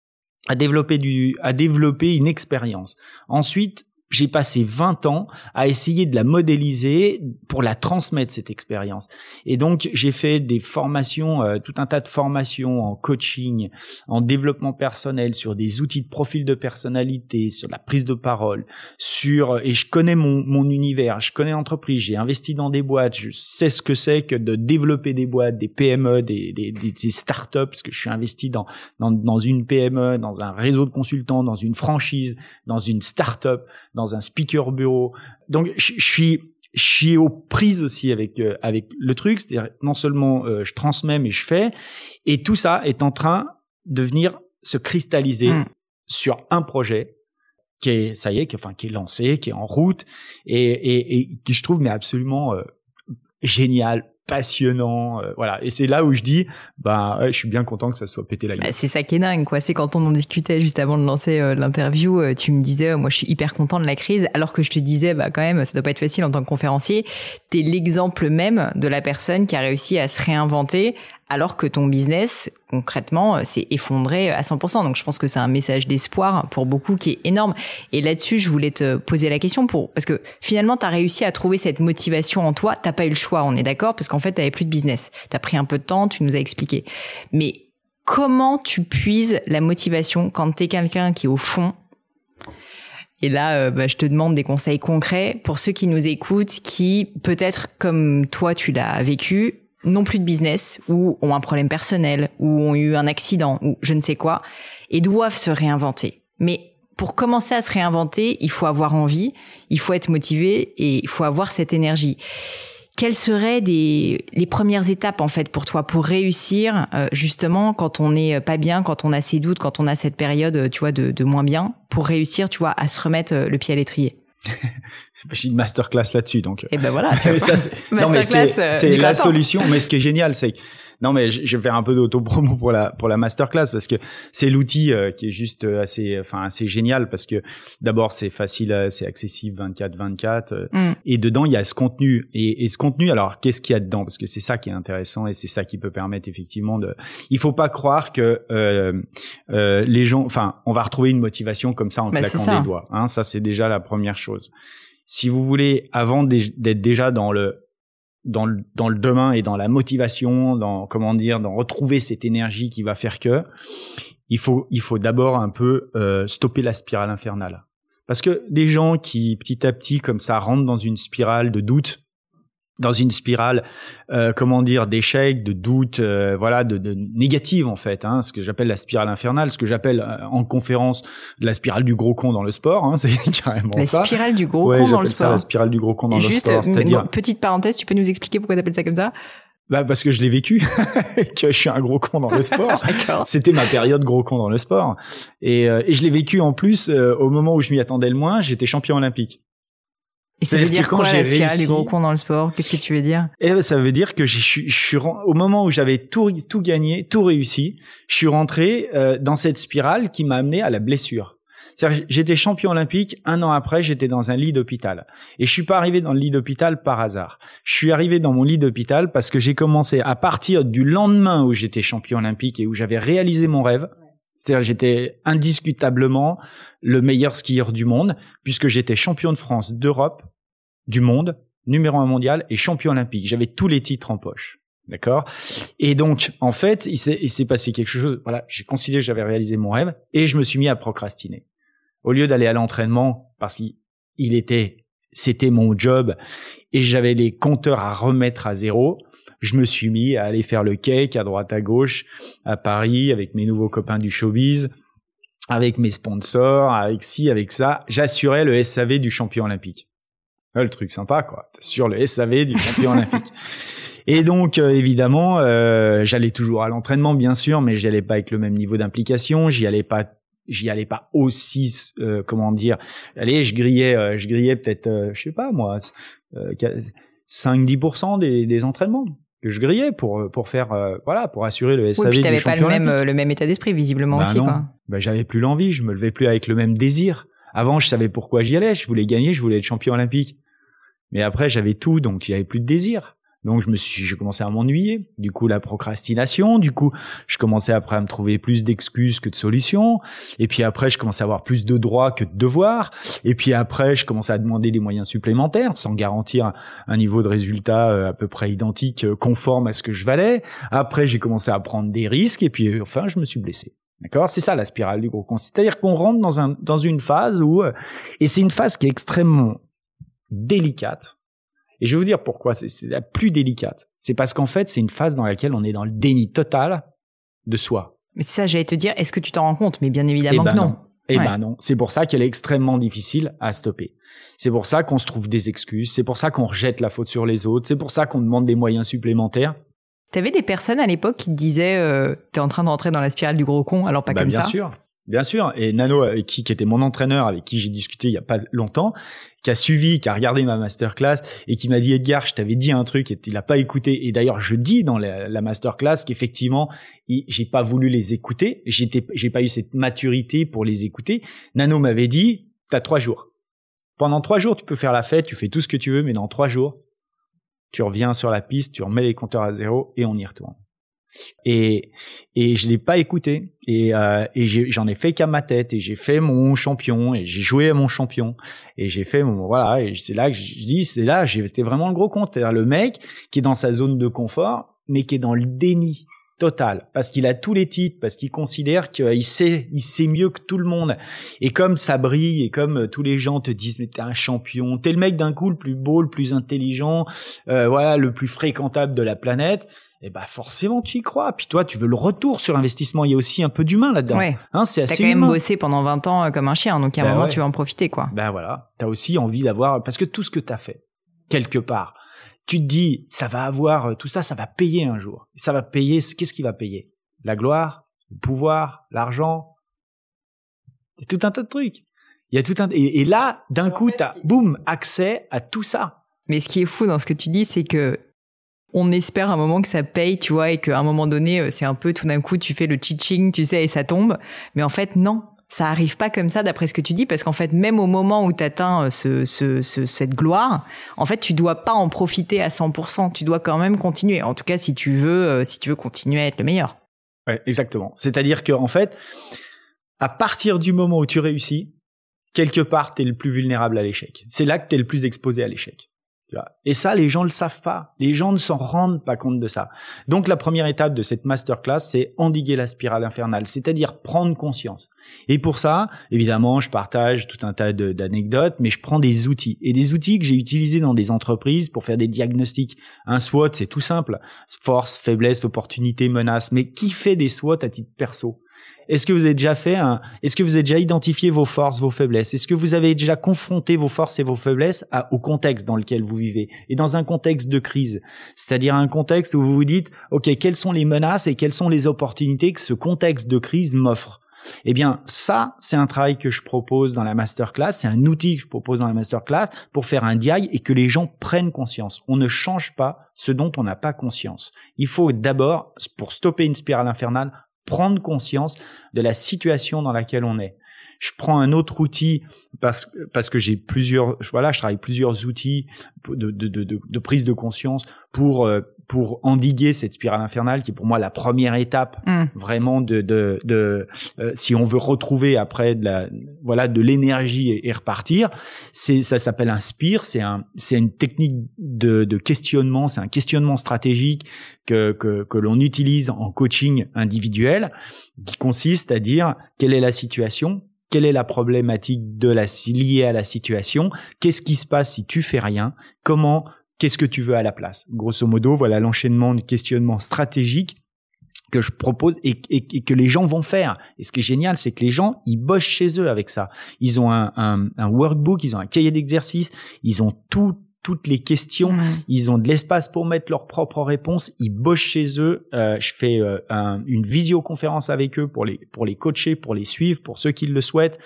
à développer du à développer une expérience. Ensuite, j'ai passé 20 ans à essayer de la modéliser pour la transmettre cette expérience. Et donc j'ai fait des formations, euh, tout un tas de formations en coaching, en développement personnel, sur des outils de profil de personnalité, sur la prise de parole, sur et je connais mon, mon univers, je connais l'entreprise, j'ai investi dans des boîtes, je sais ce que c'est que de développer des boîtes, des PME, des, des, des, startups, parce que je suis investi dans, dans, dans une PME, dans un réseau de consultants, dans une franchise, dans une startup, dans un speaker bureau. Donc je suis je suis aux prises aussi avec euh, avec le truc, c'est-à-dire non seulement euh, je transmets mais je fais et tout ça est en train de venir se cristalliser mm. sur un projet qui est ça y est qui enfin qui est lancé, qui est en route et et, et qui je trouve mais absolument euh, génial, passionnant euh, voilà. Et c'est là où je dis bah je suis bien content que ça soit pété la gueule. Bah, c'est ça qui est dingue quoi. C'est quand on en discutait juste avant de lancer euh, l'interview euh, tu me disais moi je suis hyper content de la crise alors que je te disais bah quand même ça doit pas être facile en tant que conférencier. T'es l'exemple même de la personne qui a réussi à se réinventer alors que ton business concrètement euh, s'est effondré à 100%. Donc je pense que c'est un message d'espoir pour beaucoup qui est énorme. Et là-dessus, je voulais te poser la question pour parce que finalement tu as réussi à trouver cette motivation en toi, t'as pas eu le choix, on est d'accord parce qu'en fait tu plus de business. Tu as pris un peu de temps, tu nous as expliqué. Mais comment tu puises la motivation quand tu es quelqu'un qui est au fond? Et là, euh, bah, je te demande des conseils concrets pour ceux qui nous écoutent, qui peut-être comme toi tu l'as vécu, non plus de business ou ont un problème personnel ou ont eu un accident ou je ne sais quoi et doivent se réinventer. Mais pour commencer à se réinventer, il faut avoir envie, il faut être motivé et il faut avoir cette énergie. Quelles seraient des, les premières étapes en fait pour toi pour réussir euh, justement quand on n'est pas bien, quand on a ses doutes, quand on a cette période tu vois de, de moins bien, pour réussir tu vois à se remettre euh, le pied à l'étrier? (laughs) j'ai une masterclass là-dessus, donc. Et eh ben voilà. (laughs) ça, c'est, (laughs) non mais c'est, euh, c'est la solution. Mais ce qui est génial, c'est non mais je vais faire un peu d'auto-promo pour la pour la masterclass parce que c'est l'outil euh, qui est juste euh, assez enfin assez génial parce que d'abord c'est facile, c'est accessible 24/24 mm. et dedans il y a ce contenu et, et ce contenu alors qu'est-ce qu'il y a dedans? Parce que c'est ça qui est intéressant et c'est ça qui peut permettre effectivement de. Il faut pas croire que euh, euh, les gens, enfin on va retrouver une motivation comme ça en bah, claquant des doigts. Hein, ça c'est déjà la première chose si vous voulez, avant d'être déjà dans le dans le dans le demain et dans la motivation, dans comment dire, dans retrouver cette énergie qui va faire que, il faut il faut d'abord un peu euh, stopper la spirale infernale. Parce que des gens qui petit à petit comme ça rentrent dans une spirale de doute, dans une spirale, euh, comment dire, d'échecs, de doutes, euh, voilà, de, de négative en fait, hein, ce que j'appelle la spirale infernale, ce que j'appelle euh, en conférence la spirale du gros con dans le sport, hein, (laughs) c'est carrément la ça. La spirale du gros con dans le sport. ça la spirale du gros con dans le sport. Juste, petite parenthèse, tu peux nous expliquer pourquoi tu appelles ça comme ça? Bah parce que je l'ai vécu, (laughs) que je suis un gros con dans le (laughs) sport. C'était ma période gros con dans le sport, et, et je l'ai vécu en plus au moment où je m'y attendais le moins. J'étais champion olympique. Et ça veut dire quoi la du gros con dans le sport? Qu'est-ce que tu veux dire? Eh ben, ça veut dire que je suis, je suis au moment où j'avais tout tout gagné, tout réussi, je suis rentré euh, dans cette spirale qui m'a amené à la blessure. J'étais champion olympique, un an après, j'étais dans un lit d'hôpital. Et je suis pas arrivé dans le lit d'hôpital par hasard. Je suis arrivé dans mon lit d'hôpital parce que j'ai commencé à partir du lendemain où j'étais champion olympique et où j'avais réalisé mon rêve. C'est-à-dire j'étais indiscutablement le meilleur skieur du monde puisque j'étais champion de France, d'Europe, du monde, numéro un mondial et champion olympique. J'avais tous les titres en poche. D'accord? Et donc, en fait, il s'est passé quelque chose. Voilà, j'ai considéré que j'avais réalisé mon rêve et je me suis mis à procrastiner. Au lieu d'aller à l'entraînement, parce qu'il était, c'était mon job et j'avais les compteurs à remettre à zéro, je me suis mis à aller faire le cake à droite à gauche à Paris avec mes nouveaux copains du showbiz, avec mes sponsors, avec ci, avec ça. J'assurais le SAV du champion olympique le truc sympa, quoi. Sur le SAV du champion (laughs) olympique. Et donc, euh, évidemment, euh, j'allais toujours à l'entraînement, bien sûr, mais j'y allais pas avec le même niveau d'implication. J'y allais pas, j'y allais pas aussi, euh, comment dire. Allez, je grillais, je grillais peut-être, je sais pas moi, 5-10% des, des entraînements que je grillais pour pour faire voilà pour assurer le SAV oui, puis t'avais pas le même le même état d'esprit visiblement bah aussi quoi. Bah j'avais plus l'envie, je me levais plus avec le même désir. Avant, je savais pourquoi j'y allais, je voulais gagner, je voulais être champion olympique. Mais après, j'avais tout, donc avait plus de désir. Donc je me suis, j'ai commencé à m'ennuyer. Du coup, la procrastination. Du coup, je commençais après à me trouver plus d'excuses que de solutions. Et puis après, je commençais à avoir plus de droits que de devoirs. Et puis après, je commençais à demander des moyens supplémentaires sans garantir un niveau de résultat euh, à peu près identique, euh, conforme à ce que je valais. Après, j'ai commencé à prendre des risques. Et puis enfin, je me suis blessé. D'accord? C'est ça la spirale du gros con. C'est-à-dire qu'on rentre dans, un, dans une phase où... Euh, et c'est une phase qui est extrêmement délicate et je vais vous dire pourquoi c'est la plus délicate. C'est parce qu'en fait, c'est une phase dans laquelle on est dans le déni total de soi. Mais ça, j'allais te dire, est-ce que tu t'en rends compte? Mais bien évidemment eh ben que non. Eh ben non, c'est pour ça qu'elle est extrêmement difficile à stopper. C'est pour ça qu'on se trouve des excuses, c'est pour ça qu'on rejette la faute sur les autres, c'est pour ça qu'on demande des moyens supplémentaires. T'avais des personnes à l'époque qui te disaient euh, t'es en train de rentrer dans la spirale du gros con, alors pas bah, comme bien ça? Bien sûr, Bien sûr, et Nano, qui, qui était mon entraîneur, avec qui j'ai discuté il y a pas longtemps, qui a suivi, qui a regardé ma masterclass et qui m'a dit Edgar, je t'avais dit un truc et il a pas écouté. Et d'ailleurs, je dis dans la, la masterclass qu'effectivement, j'ai pas voulu les écouter, j'ai pas eu cette maturité pour les écouter. Nano m'avait dit, t'as trois jours. Pendant trois jours, tu peux faire la fête, tu fais tout ce que tu veux, mais dans trois jours, tu reviens sur la piste, tu remets les compteurs à zéro et on y retourne. Et et je l'ai pas écouté. Et euh, et j'en ai, fait qu'à ma tête. Et j'ai fait mon champion. Et j'ai joué à mon champion. Et j'ai fait mon voilà. Et c'est là que je dis c'est là été vraiment le gros compte c'est-à-dire le mec qui est dans sa zone de confort mais qui est dans le déni total. Parce qu'il a tous les titres parce qu'il considère qu'il sait il sait mieux que tout le monde. Et comme ça brille et comme tous les gens te disent mais t'es un champion. T'es le mec d'un coup le plus beau le plus intelligent euh, voilà le plus fréquentable de la planète eh ben forcément tu y crois. Puis toi, tu veux le retour sur investissement. Il y a aussi un peu d'humain là-dedans. Ouais. Hein, c'est assez. T'as quand même bossé pendant 20 ans euh, comme un chien, donc à un Ben moment ouais. tu vas en profiter, quoi. Ben voilà. T'as aussi envie d'avoir parce que tout ce que t'as fait quelque part, tu te dis ça va avoir tout ça, ça va payer un jour. Ça va payer. Qu'est-ce qui va payer? La gloire, le pouvoir, l'argent. Il y a tout un tas de trucs. Il y a tout un et, et là d'un coup t'as boum accès à tout ça. Mais ce qui est fou dans ce que tu dis, c'est que on espère un moment que ça paye, tu vois, et qu'à un moment donné, euh, c'est un peu tout d'un coup, tu fais le teaching, tu sais, et ça tombe. Mais en fait, non. Ça arrive pas comme ça d'après ce que tu dis, parce qu'en fait, même au moment où tu atteins ce, ce, ce, cette gloire, en fait, tu dois pas en profiter à 100%. Tu dois quand même continuer. En tout cas, si tu veux, euh, si tu veux continuer à être le meilleur. Ouais, exactement. C'est-à-dire que en fait, à partir du moment où tu réussis, quelque part, tu es le plus vulnérable à l'échec. C'est là que tu es le plus exposé à l'échec. Et ça, les gens le savent pas. Les gens ne s'en rendent pas compte de ça. Donc, la première étape de cette masterclass, c'est endiguer la spirale infernale, c'est-à-dire prendre conscience. Et pour ça, évidemment, je partage tout un tas d'anecdotes, mais je prends des outils. Et des outils que j'ai utilisés dans des entreprises pour faire des diagnostics. Un SWOT, c'est tout simple. Force, faiblesse, opportunité, menace. Mais qui fait des SWOT à titre perso? Est-ce que vous avez déjà fait un, est-ce que vous avez déjà identifié vos forces, vos faiblesses? Est-ce que vous avez déjà confronté vos forces et vos faiblesses au contexte dans lequel vous vivez? Et dans un contexte de crise. C'est-à-dire un contexte où vous vous dites, OK, quelles sont les menaces et quelles sont les opportunités que ce contexte de crise m'offre? Eh bien, ça, c'est un travail que je propose dans la masterclass, c'est un outil que je propose dans la masterclass pour faire un diag et que les gens prennent conscience. On ne change pas ce dont on n'a pas conscience. Il faut d'abord, pour stopper une spirale infernale, prendre conscience de la situation dans laquelle on est. Je prends un autre outil parce, parce que j'ai plusieurs, voilà, je travaille plusieurs outils de, de, de, de, prise de conscience pour, euh, pour endiguer cette spirale infernale qui est pour moi la première étape Mm. vraiment de, de, de euh, si on veut retrouver après de la, voilà, de l'énergie et, et repartir. C'est, ça s'appelle un spire, c'est un, c'est une technique de, de questionnement, c'est un questionnement stratégique que, que, que l'on utilise en coaching individuel qui consiste à dire quelle est la situation, quelle est la problématique de la liée à la situation, qu'est-ce qui se passe si tu fais rien, comment, qu'est-ce que tu veux à la place? Grosso modo, voilà l'enchaînement de questionnement stratégique que je propose et, que les gens vont faire. Et ce qui est génial, c'est que les gens, ils bossent chez eux avec ça. Ils ont un, un, un workbook, ils ont un cahier d'exercice, ils ont tout toutes les questions. Mmh. Ils ont de l'espace pour mettre leurs propres réponses. Ils bossent chez eux. Euh, je fais euh, un, une visioconférence avec eux pour les pour les coacher, pour les suivre, pour ceux qui le souhaitent.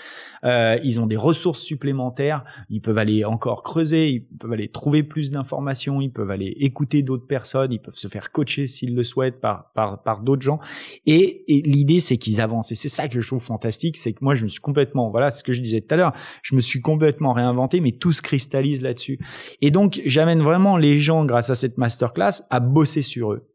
Euh, ils ont des ressources supplémentaires. Ils peuvent aller encore creuser. Ils peuvent aller trouver plus d'informations. Ils peuvent aller écouter d'autres personnes. Ils peuvent se faire coacher s'ils le souhaitent par par par d'autres gens. Et, et l'idée c'est qu'ils avancent. Et c'est ça que je trouve fantastique, c'est que moi je me suis complètement voilà, ce que je disais tout à l'heure. Je me suis complètement réinventé, mais tout se cristallise là-dessus. Et donc, j'amène vraiment les gens, grâce à cette masterclass, à bosser sur eux.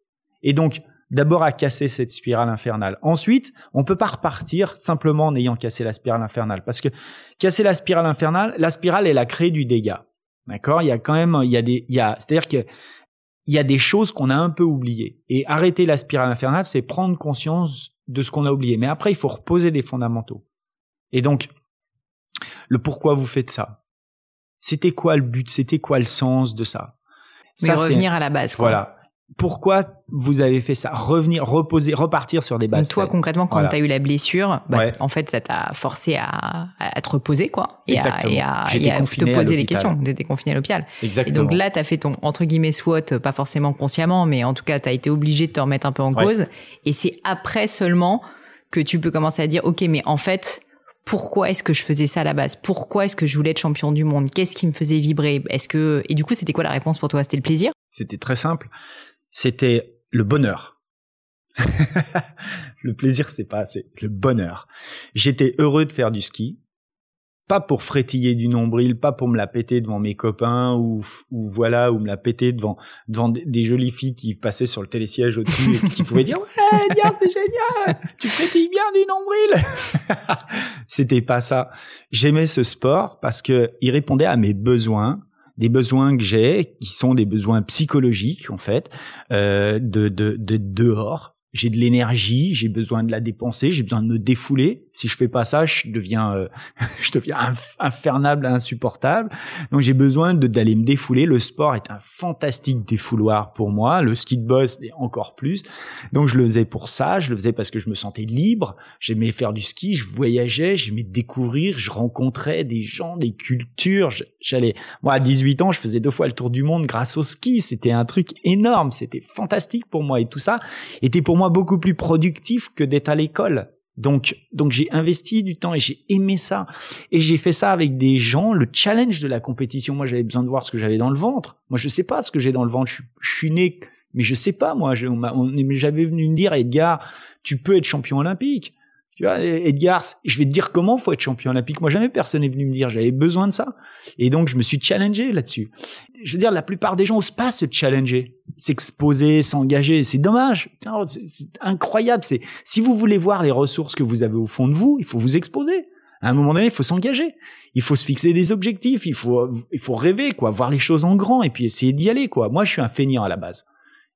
Et donc, d'abord à casser cette spirale infernale. Ensuite, on peut pas repartir simplement en ayant cassé la spirale infernale, parce que casser la spirale infernale, la spirale, elle a créé du dégât. D'accord? Il y a quand même, il y a des, il y a, c'est-à-dire que il y a des choses qu'on a un peu oubliées. Et arrêter la spirale infernale, c'est prendre conscience de ce qu'on a oublié. Mais après, il faut reposer des fondamentaux. Et donc, le pourquoi vous faites ça? C'était quoi le but? C'était quoi le sens de ça? Mais revenir à la base. Quoi. Voilà pourquoi vous avez fait ça? Revenir, reposer, repartir sur des bases. Donc toi, concrètement, quand tu as eu la blessure, bah, en fait, ça t'a forcé à, à, te reposer, quoi. Et à, et à, te poser les questions. T'étais confiné à l'hôpital. Exactement. Et donc là, tu as fait ton, entre guillemets, SWOT, pas forcément consciemment, mais en tout cas, tu as été obligé de te remettre un peu en cause. Et c'est après seulement que tu peux commencer à dire, OK, mais en fait, pourquoi est-ce que je faisais ça à la base? Pourquoi est-ce que je voulais être champion du monde? Qu'est-ce qui me faisait vibrer? Est-ce que et du coup c'était quoi la réponse pour toi? C'était le plaisir? C'était très simple c'était le bonheur. (laughs) le plaisir, c'est pas assez. Le bonheur. J'étais heureux de faire du ski. Pas pour frétiller du nombril, pas pour me la péter devant mes copains ou, ou voilà, ou me la péter devant, devant des, jolies filles qui passaient sur le télésiège au-dessus et qui pouvaient dire (laughs) ouais, Diane, c'est génial, tu frétilles bien du nombril. (laughs) C'était pas ça. J'aimais ce sport parce que il répondait à mes besoins des besoins que j'ai, qui sont des besoins psychologiques en fait, euh, de, de, de dehors, j'ai de l'énergie, j'ai besoin de la dépenser, j'ai besoin de me défouler. Si je fais pas ça, je deviens, euh, (laughs) je deviens infernable, insupportable. Donc j'ai besoin d'aller me défouler. Le sport est un fantastique défouloir pour moi. Le ski de boss est encore plus. Donc je le faisais pour ça. Je le faisais parce que je me sentais libre. J'aimais faire du ski. Je voyageais. J'aimais découvrir. Je rencontrais des gens, des cultures. J'allais, moi à 18 ans, je faisais deux fois le tour du monde grâce au ski. C'était un truc énorme. C'était fantastique pour moi et tout ça était pour moi beaucoup plus productif que d'être à l'école. Donc, donc j'ai investi du temps et j'ai aimé ça. Et j'ai fait ça avec des gens. Le challenge de la compétition, moi, j'avais besoin de voir ce que j'avais dans le ventre. Moi, je sais pas ce que j'ai dans le ventre. Je, je, suis né, mais je sais pas. Moi, j'avais venu me dire, Edgar, tu peux être champion olympique. Tu vois, Edgar, je vais te dire comment faut être champion olympique. Moi, jamais personne n'est venu me dire. J'avais besoin de ça. Et donc, je me suis challengé là-dessus. Je veux dire, la plupart des gens osent pas se challenger, s'exposer, s'engager. C'est dommage. C'est incroyable. C'est si vous voulez voir les ressources que vous avez au fond de vous, il faut vous exposer. À un moment donné, il faut s'engager. Il faut se fixer des objectifs. Il faut, il faut rêver, quoi, voir les choses en grand et puis essayer d'y aller, quoi. Moi, je suis un feignant à la base.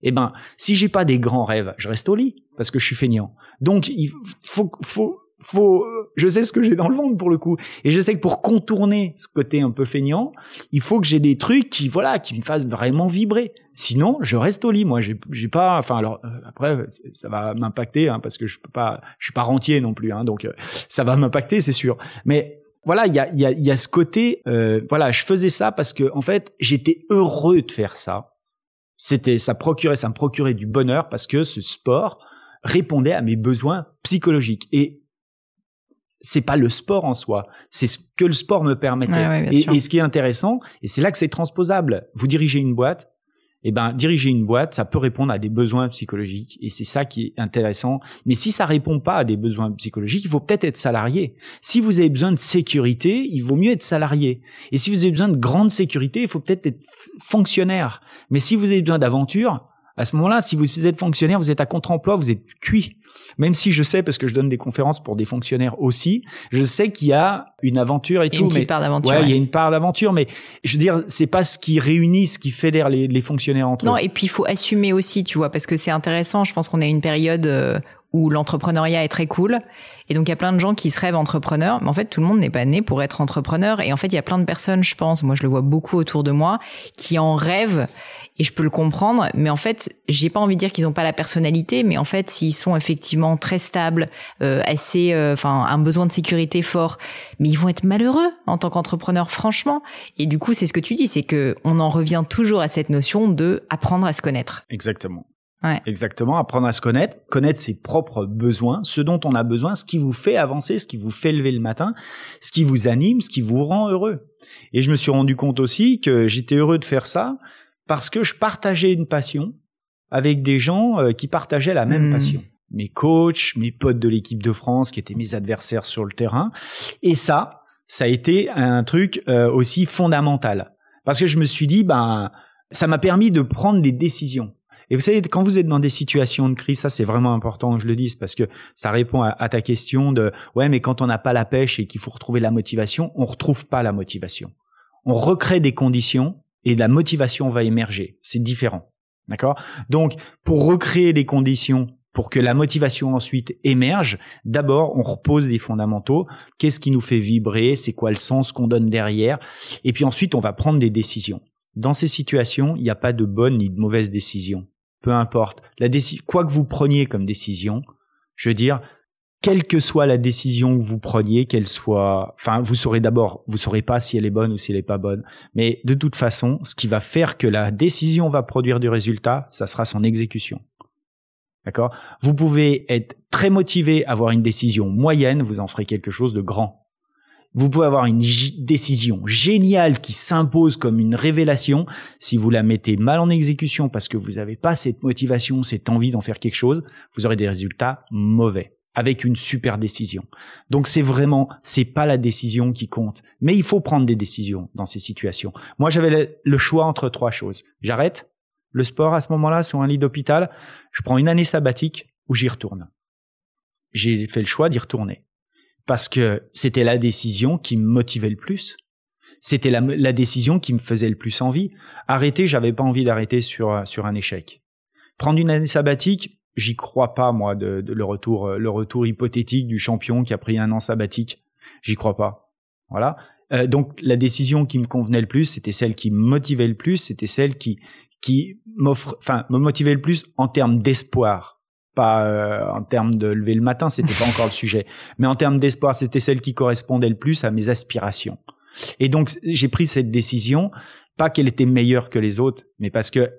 Eh ben, si j'ai pas des grands rêves, je reste au lit parce que je suis feignant. Donc, il faut, faut, faut, je sais ce que j'ai dans le ventre pour le coup, et je sais que pour contourner ce côté un peu feignant, il faut que j'ai des trucs qui, voilà, qui me fassent vraiment vibrer. Sinon, je reste au lit. Moi, j'ai, j'ai pas, enfin, alors euh, après, ça va m'impacter hein, parce que je peux pas, je suis pas rentier non plus, hein, donc euh, ça va m'impacter, c'est sûr. Mais voilà, il y a, y, a, y a ce côté, euh, voilà, je faisais ça parce que en fait, j'étais heureux de faire ça c'était, ça procurait, ça me procurait du bonheur parce que ce sport répondait à mes besoins psychologiques. Et c'est pas le sport en soi, c'est ce que le sport me permettait. et, et, ce qui est intéressant, et c'est là que c'est transposable. Vous dirigez une boîte, eh ben diriger une boîte, ça peut répondre à des besoins psychologiques et c'est ça qui est intéressant. Mais si ça répond pas à des besoins psychologiques, il faut peut-être être salarié. Si vous avez besoin de sécurité, il vaut mieux être salarié. Et si vous avez besoin de grande sécurité, il faut peut-être être fonctionnaire. Mais si vous avez besoin d'aventure, à ce moment-là, si vous êtes fonctionnaire, vous êtes à contre-emploi, vous êtes cuit. Même si je sais, parce que je donne des conférences pour des fonctionnaires aussi, je sais qu'il y a une aventure et, tout. Une mais part d'aventure. Ouais, il y a une part d'aventure, mais je veux dire, c'est pas ce qui réunit, ce qui fédère les, les fonctionnaires entre eux. Non, et puis il faut assumer aussi, tu vois, parce que c'est intéressant. Je pense qu'on a une période euh, où l'entrepreneuriat est très cool. Et donc, il y a plein de gens qui se rêvent entrepreneurs. Mais en fait, tout le monde n'est pas né pour être entrepreneur. Et en fait, il y a plein de personnes, je pense, moi, je le vois beaucoup autour de moi, qui en rêvent et je peux le comprendre mais en fait j'ai pas envie de dire qu'ils ont pas la personnalité mais en fait s'ils sont effectivement très stables euh, assez euh, enfin un besoin de sécurité fort mais ils vont être malheureux en tant qu'entrepreneur franchement et du coup c'est ce que tu dis c'est que on en revient toujours à cette notion de apprendre à se connaître exactement Ouais. Exactement, apprendre à se connaître, connaître ses propres besoins, ce dont on a besoin, ce qui vous fait avancer, ce qui vous fait lever le matin, ce qui vous anime, ce qui vous rend heureux. Et je me suis rendu compte aussi que j'étais heureux de faire ça parce que je partageais une passion avec des gens euh, qui partageaient la même hmm. passion. Mes coachs, mes potes de l'équipe de France qui étaient mes adversaires sur le terrain. Et ça, ça a été un truc euh, aussi fondamental. Parce que je me suis dit, ben, ça m'a permis de prendre des décisions. Et vous savez, quand vous êtes dans des situations de crise, ça c'est vraiment important que je le dise parce que ça répond à, ta question de ouais, mais quand on n'a pas la pêche et qu'il faut retrouver la motivation, on retrouve pas la motivation. On recrée des conditions et la motivation va émerger. C'est différent. D'accord? Donc, pour recréer des conditions pour que la motivation ensuite émerge, d'abord, on repose des fondamentaux. Qu'est-ce qui nous fait vibrer? C'est quoi le sens qu'on donne derrière? Et puis ensuite, on va prendre des décisions. Dans ces situations, il n'y a pas de bonne ni de mauvaise décision. Peu importe. La quoi que vous preniez comme décision, je veux dire, quelle que soit la décision que vous preniez, qu'elle soit, enfin, vous saurez d'abord, vous saurez pas si elle est bonne ou si elle est pas bonne. Mais de toute façon, ce qui va faire que la décision va produire du résultat, ça sera son exécution. D'accord? Vous pouvez être très motivé, avoir une décision moyenne, vous en ferez quelque chose de grand. Vous pouvez avoir une décision géniale qui s'impose comme une révélation. Si vous la mettez mal en exécution parce que vous n'avez pas cette motivation, cette envie d'en faire quelque chose, vous aurez des résultats mauvais avec une super décision. Donc c'est vraiment, c'est pas la décision qui compte, mais il faut prendre des décisions dans ces situations. Moi, j'avais le choix entre trois choses. J'arrête, le sport à ce moment-là sur un lit d'hôpital, je prends une année sabbatique ou j'y retourne. J'ai fait le choix d'y retourner parce que c'était la décision qui me motivait le plus. C'était la, décision qui me faisait le plus envie. Arrêter, j'avais pas envie d'arrêter sur sur un échec. Prendre une année sabbatique, j'y crois pas moi de, le retour le retour hypothétique du champion qui a pris un an sabbatique. J'y crois pas. Voilà. Euh, donc la décision qui me convenait le plus, c'était celle qui me motivait le plus, c'était celle qui qui m'offre, enfin, me motivait le plus en termes d'espoir, pas euh, en termes de lever le matin, c'était pas encore le sujet, (laughs) mais en termes d'espoir, c'était celle qui correspondait le plus à mes aspirations. Et donc j'ai pris cette décision, pas qu'elle était meilleure que les autres, mais parce que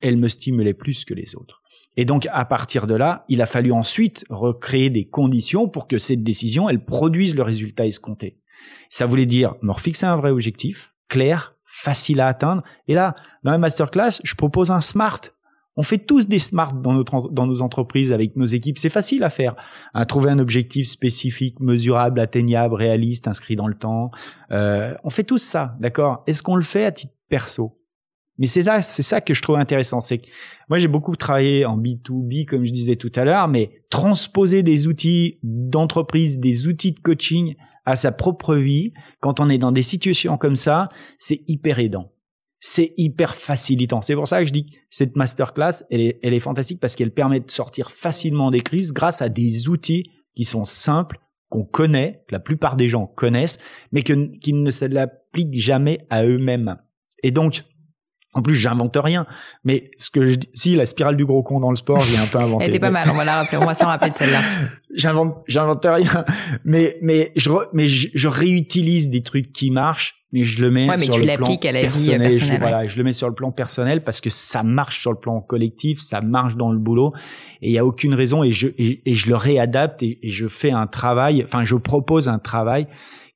elle me stimulait plus que les autres. Et donc à partir de là, il a fallu ensuite recréer des conditions pour que cette décision, elle produise le résultat escompté. Ça voulait dire me fixer un vrai objectif, clair, facile à atteindre. Et là, dans la masterclass, je propose un smart. On fait tous des smart dans, notre, dans nos entreprises avec nos équipes. C'est facile à faire. À trouver un objectif spécifique, mesurable, atteignable, réaliste, inscrit dans le temps. Euh, on fait tous ça, d'accord? Est-ce qu'on le fait à titre perso? Mais c'est là, c'est ça que je trouve intéressant. C'est que moi, j'ai beaucoup travaillé en B2B, comme je disais tout à l'heure, mais transposer des outils d'entreprise, des outils de coaching à sa propre vie, quand on est dans des situations comme ça, c'est hyper aidant. C'est hyper facilitant. C'est pour ça que je dis que cette masterclass, elle est, elle est fantastique parce qu'elle permet de sortir facilement des crises grâce à des outils qui sont simples, qu'on connaît, que la plupart des gens connaissent, mais que, qui ne se l'appliquent jamais à eux-mêmes. Et donc, en plus, j'invente rien. Mais ce que je dis, si la spirale du gros con dans le sport, j'ai un peu inventé. (laughs) Elle était pas mal. On va la rappeler. On va s'en rappeler de celle-là. (laughs) j'invente, j'invente rien. Mais, mais je, mais je, réutilise des trucs qui marchent, mais je le mets sur le plan à la personnel. Vie je, Voilà, je le mets sur le plan personnel parce que ça marche sur le plan collectif, ça marche dans le boulot, et il y a aucune raison. Et je, et, je le réadapte et, et je fais un travail. Enfin, je propose un travail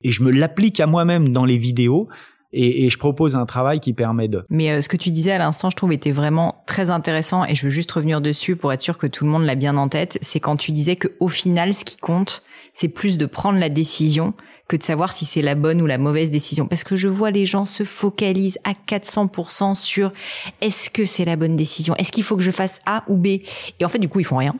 et je me l'applique à moi-même dans les vidéos et, et, je propose un travail qui permet de. Mais euh, ce que tu disais à l'instant, je trouve était vraiment très intéressant et je veux juste revenir dessus pour être sûr que tout le monde l'a bien en tête. C'est quand tu disais que au final, ce qui compte, c'est plus de prendre la décision que de savoir si c'est la bonne ou la mauvaise décision. Parce que je vois les gens se focalisent à 400% sur est-ce que c'est la bonne décision? Est-ce qu'il faut que je fasse A ou B? Et en fait, du coup, ils font rien.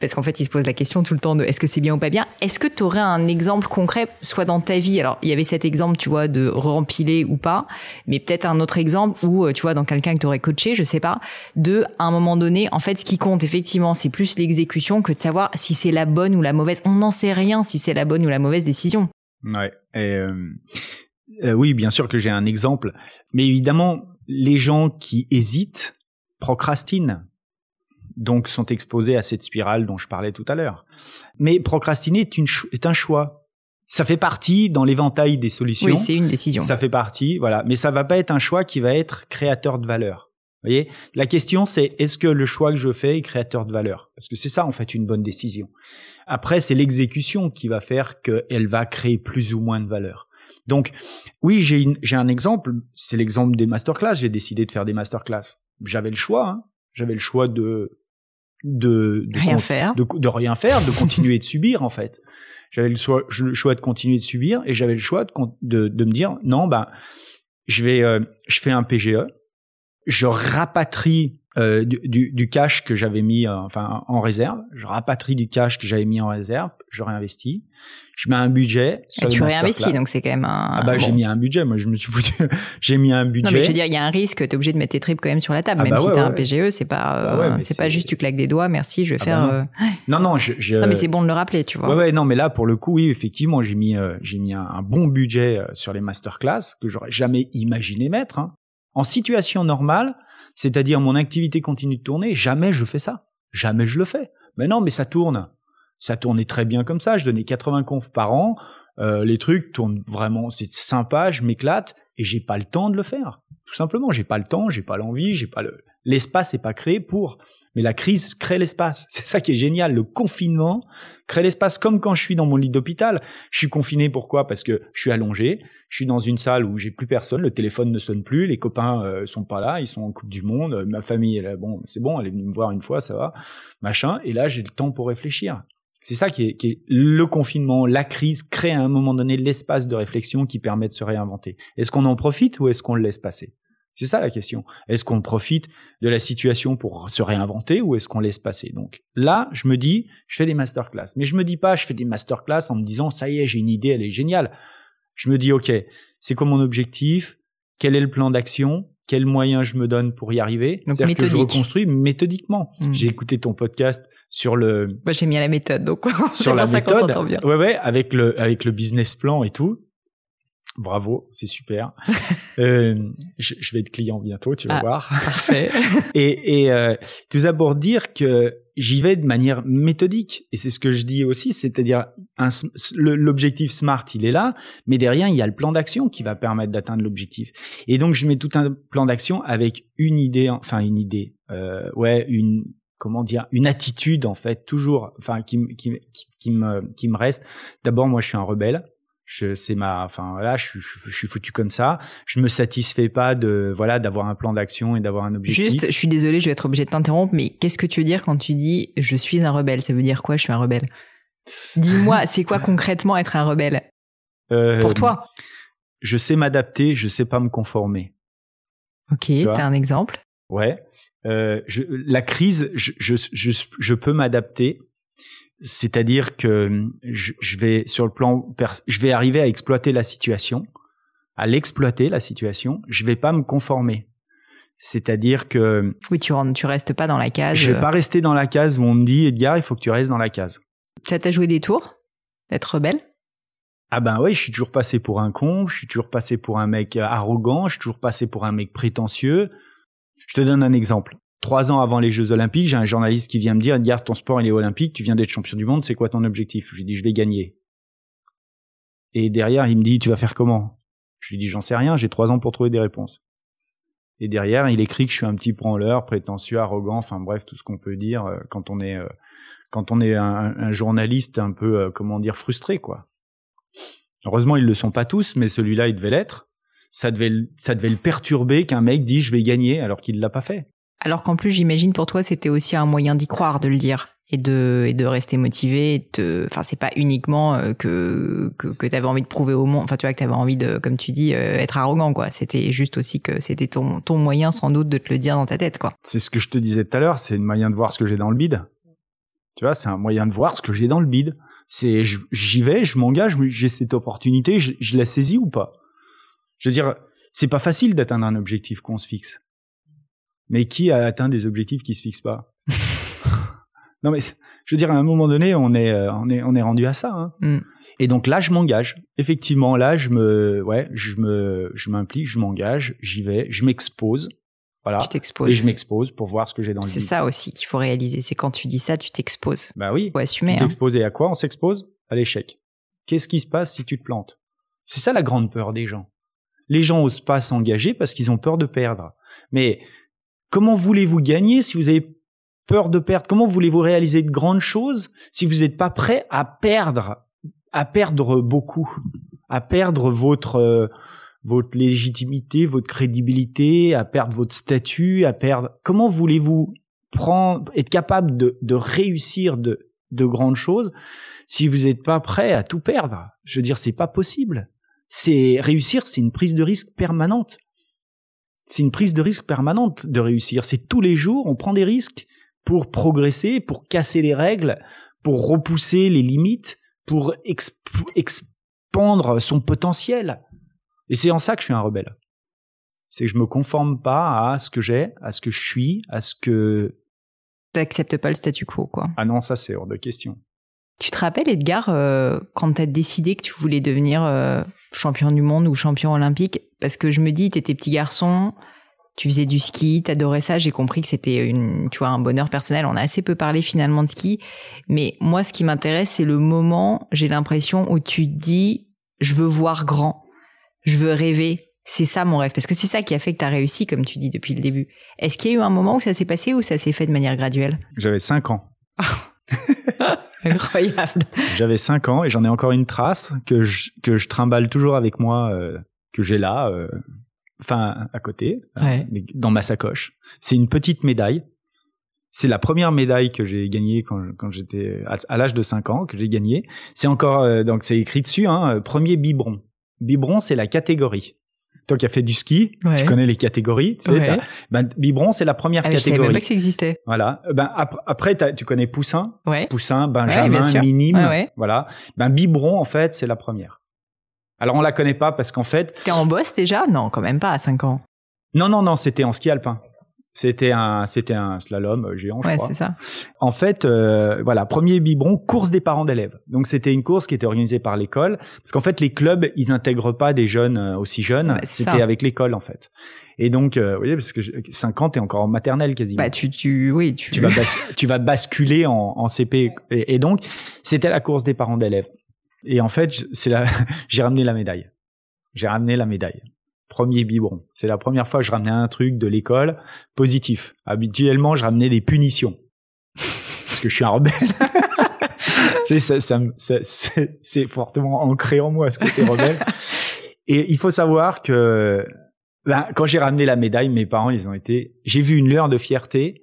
Parce qu'en fait, ils se posent la question tout le temps de est-ce que c'est bien ou pas bien? Est-ce que tu aurais un exemple concret, soit dans ta vie? Alors, il y avait cet exemple, tu vois, de rempiler ou pas, mais peut-être un autre exemple où, euh, tu vois, dans quelqu'un que tu aurais coaché, je sais pas, de, à un moment donné, en fait, ce qui compte, effectivement, c'est plus l'exécution que de savoir si c'est la bonne ou la mauvaise. On n'en sait rien si c'est la bonne ou la mauvaise décision. Ouais. Euh, euh, oui, bien sûr que j'ai un exemple, mais évidemment, les gens qui hésitent procrastinent, donc sont exposés à cette spirale dont je parlais tout à l'heure. Mais procrastiner est, une est un choix. Ça fait partie dans l'éventail des solutions. Oui, c'est une décision. Ça fait partie, voilà. Mais ça va pas être un choix qui va être créateur de valeur. Vous voyez, la question c'est est-ce que le choix que je fais est créateur de valeur? Parce que c'est ça en fait une bonne décision. Après, c'est l'exécution qui va faire qu'elle va créer plus ou moins de valeur. Donc, oui, j'ai un exemple, c'est l'exemple des masterclass. J'ai décidé de faire des masterclass. J'avais le choix, hein. j'avais le choix de de, rien faire, de, rien faire, de continuer de subir en fait. J'avais le choix, le choix de continuer de subir et j'avais le choix de, de, de me dire non, ben je vais, euh, je fais un PGE, je rapatrie euh, du, du, cash que j'avais mis euh, enfin en réserve, je rapatrie du cash que j'avais mis en réserve, je réinvestis, je mets un budget. Sur Et tu réinvestis, donc c'est quand même un. Ah bah j'ai mis un budget, moi je me suis foutu. (laughs) j'ai mis un budget. Non mais je veux dire, il y a un risque, t'es obligé de mettre tes tripes quand même sur la table, ah même bah si t'as un PGE, c'est pas, bah c'est pas juste tu claques des doigts, merci, je vais ah faire. Bah non. non. non, je, non mais c'est bon de le rappeler, tu vois. Ouais ouais, non mais là pour le coup, oui, effectivement, j'ai mis j'ai mis un, bon budget sur les masterclass que j'aurais jamais imaginé mettre. Hein. En situation normale, c'est-à-dire mon activité continue de tourner, jamais je fais ça. Jamais je le fais. Mais non, mais ça tourne. Ça tournait très bien comme ça. Je donnais 80 confs par an. Euh, les trucs tournent vraiment, c'est sympa, je m'éclate et j'ai pas le temps de le faire. Tout simplement, j'ai pas le temps, j'ai pas l'envie, j'ai pas le, l'espace n'est pas créé pour. Mais la crise crée l'espace. (laughs) C'est ça qui est génial. Le confinement crée l'espace comme quand je suis dans mon lit d'hôpital. Je suis confiné pourquoi? Parce que je suis allongé. Je suis dans une salle où j'ai plus personne. Le téléphone ne sonne plus. Les copains euh, sont pas là. Ils sont en Coupe du Monde. Ma famille, là, bon, c'est bon. Elle est venue me voir une fois, ça va, machin. Et là, j'ai le temps pour réfléchir. C'est ça qui est, qui est, le confinement, la crise crée à un moment donné l'espace de réflexion qui permet de se réinventer. Est-ce qu'on en profite ou est-ce qu'on le laisse passer? C'est ça la question. Est-ce qu'on profite de la situation pour se réinventer ou est-ce qu'on laisse passer? Donc là, je me dis, je fais des masterclass. Mais je me dis pas, je fais des masterclass en me disant, ça y est, j'ai une idée, elle est géniale. Je me dis, ok, c'est quoi mon objectif? Quel est le plan d'action? Quels moyens je me donne pour y arriver? C'est-à-dire que je reconstruis méthodiquement. Hmm. J'ai écouté ton podcast sur le. Bah, j'ai mis à la méthode, donc (laughs) sur la méthode. Bien. Ouais, ouais, avec le avec le business plan et tout. Bravo, c'est super. (laughs) euh, je, je, vais être client bientôt, tu vas ah, voir. Parfait. (laughs) et et euh, tout d'abord dire que j'y vais de manière méthodique. Et c'est ce que je dis aussi, c'est-à-dire l'objectif SMART, il est là, mais derrière, il y a le plan d'action qui va permettre d'atteindre l'objectif. Et donc, je mets tout un plan d'action avec une idée, enfin une idée, euh, ouais, une comment dire, une attitude en fait, toujours, enfin qui, qui, qui me qui me reste. D'abord, moi, je suis un rebelle je c'est ma enfin voilà je, je, suis foutu comme ça. Je me satisfais pas de voilà d'avoir un plan d'action et d'avoir un objectif. Juste je suis désolé je vais être obligé de t'interrompre mais qu'est-ce que tu veux dire quand tu dis je suis un rebelle ça veut dire quoi je suis un rebelle? Dis-moi (laughs) c'est quoi concrètement être un rebelle? Euh, pour toi. Je sais m'adapter je sais pas me conformer. Ok t'as un exemple? Ouais. Euh, je, la crise je, je, je, je peux m'adapter c'est-à-dire que je, vais sur le plan, je vais arriver à exploiter la situation, à l'exploiter la situation. Je vais pas me conformer. C'est-à-dire que oui, tu rentres, tu restes pas dans la case. Je vais euh. pas rester dans la case où on me dit Edgar, il faut que tu restes dans la case. Ça t'a joué des tours d'être rebelle? Ah ben oui, je suis toujours passé pour un con, je suis toujours passé pour un mec arrogant, je suis toujours passé pour un mec prétentieux. Je te donne un exemple. Trois ans avant les Jeux Olympiques, j'ai un journaliste qui vient me dire, regarde, ton sport il est olympique, tu viens d'être champion du monde, c'est quoi ton objectif? Je lui dis, je vais gagner. Et derrière, il me dit, tu vas faire comment? Je lui dis, j'en sais rien, j'ai trois ans pour trouver des réponses. Et derrière, il écrit que je suis un petit branleur, prétentieux, arrogant, enfin bref, tout ce qu'on peut dire euh, quand on est euh, quand on est un, journaliste un peu, euh, comment dire, frustré, quoi. Heureusement, ils le sont pas tous, mais celui-là, il devait l'être. Ça devait, ça devait le perturber qu'un mec dise je vais gagner alors qu'il l'a pas fait. Alors qu'en plus, j'imagine pour toi, c'était aussi un moyen d'y croire, de le dire et de et de rester motivé. Enfin, c'est pas uniquement euh, que que, que tu avais envie de prouver au monde. Enfin, tu vois que tu avais envie de, comme tu dis, euh, être arrogant, quoi. C'était juste aussi que c'était ton ton moyen, sans doute, de te le dire dans ta tête, quoi. C'est ce que je te disais tout à l'heure. C'est un moyen de voir ce que j'ai dans le bide. Tu vois, c'est un moyen de voir ce que j'ai dans le bide. C'est j'y vais, je m'engage, j'ai cette opportunité, je, je la saisis ou pas? Je veux dire, c'est pas facile d'atteindre un objectif qu'on se fixe mais qui a atteint des objectifs qui se fixent pas? (laughs) Non, mais je veux dire, à un moment donné, on est, euh, on est, on est rendu à ça. Hein. Mm. Et donc là, je m'engage. Effectivement, là, je me, ouais, je me, je m'implique, je m'engage, j'y vais, je m'expose. Voilà. Tu t'exposes. Et je m'expose pour voir ce que j'ai dans le C'est ça aussi qu'il faut réaliser. C'est quand tu dis ça, tu t'exposes. Bah oui. Faut assumer. Tu t'exposes à quoi On s'expose? À l'échec. Qu'est-ce qui se passe si tu te plantes? C'est ça la grande peur des gens. Les gens osent pas s'engager parce qu'ils ont peur de perdre. Mais Comment voulez-vous gagner si vous avez peur de perdre? Comment voulez-vous réaliser de grandes choses si vous n'êtes pas prêt à perdre, à perdre beaucoup, à perdre votre euh, votre légitimité, votre crédibilité, à perdre votre statut, à perdre? Comment voulez-vous être capable de, de réussir de, de grandes choses si vous n'êtes pas prêt à tout perdre? Je veux dire, c'est pas possible. c'est réussir, c'est une prise de risque permanente. C'est une prise de risque permanente de réussir. C'est tous les jours, on prend des risques pour progresser, pour casser les règles, pour repousser les limites, pour expandre son potentiel. Et c'est en ça que je suis un rebelle. C'est que je me conforme pas à ce que j'ai, à ce que je suis, à ce que. T'acceptes pas le statu quo, quoi. Ah non, ça c'est hors de question. Tu te rappelles, Edgar, euh, quand tu as décidé que tu voulais devenir euh, champion du monde ou champion olympique Parce que je me dis, t'étais petit garçon, tu faisais du ski, t'adorais ça. J'ai compris que c'était une, tu vois, un bonheur personnel. On a assez peu parlé finalement de ski, mais moi, ce qui m'intéresse, c'est le moment. J'ai l'impression où tu te dis, je veux voir grand, je veux rêver. C'est ça mon rêve, parce que c'est ça qui a fait que tu as réussi, comme tu dis depuis le début. Est-ce qu'il y a eu un moment où ça s'est passé ou ça s'est fait de manière graduelle? J'avais 5 ans. (laughs) (laughs) Incroyable. J'avais 5 ans et j'en ai encore une trace que je, que je trimballe toujours avec moi, euh, que j'ai là, euh, enfin à côté, ouais. dans ma sacoche. C'est une petite médaille. C'est la première médaille que j'ai gagnée quand, quand j'étais à, l'âge de 5 ans que j'ai gagnée. C'est encore euh, donc c'est écrit dessus hein, premier biberon. Biberon c'est la catégorie toi qui as fait du ski, tu connais les catégories. Tu sais, ben, biberon, c'est la première catégorie. Ah, je savais même pas que ça existait. Voilà. Ben, après, tu connais poussin, ouais. poussin, benjamin, minime. Voilà. Ben, biberon, en fait, c'est la première. Alors, on la connaît pas parce qu'en fait. T'es en boss déjà? Non, quand même pas à 5 ans. Non, non, non, c'était en ski alpin. C'était un, c'était un slalom euh, géant, je ouais, crois. c'est ça. En fait, euh, voilà, premier biberon, course des parents d'élèves. Donc c'était une course qui était organisée par l'école, parce qu'en fait les clubs, ils intègrent pas des jeunes euh, aussi jeunes. c'était avec l'école en fait. Et donc, euh, oui, parce que 50 t'es encore en maternelle quasiment. Bah tu, tu, oui, tu. Tu vas, tu vas basculer en, en CP. Et, et donc, c'était la course des parents d'élèves. Et en fait, c'est la, (laughs) j'ai ramené la médaille. J'ai ramené la médaille premier biberon. C'est la première fois que je ramenais un truc de l'école positif. Habituellement, je ramenais des punitions. Parce que je suis un rebelle. (laughs) c'est, fortement ancré en moi, ce côté rebelle. Et il faut savoir que ben, quand j'ai ramené la médaille, mes parents, ils ont été... J'ai vu une lueur de fierté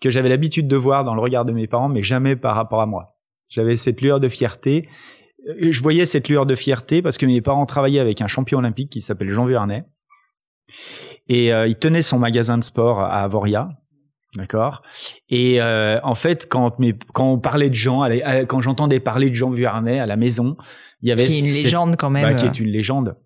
que j'avais l'habitude de voir dans le regard de mes parents, mais jamais par rapport à moi. J'avais cette lueur de fierté je voyais cette lueur de fierté parce que mes parents travaillaient avec un champion olympique qui s'appelle Jean Vuarnet. Et euh, il tenait son magasin de sport à Avoria. D'accord? Et euh, en fait, quand mes, quand on parlait de Jean, quand j'entendais parler de Jean Vuarnet à la maison, il y avait qui est une légende quand même, bah, qui est une légende.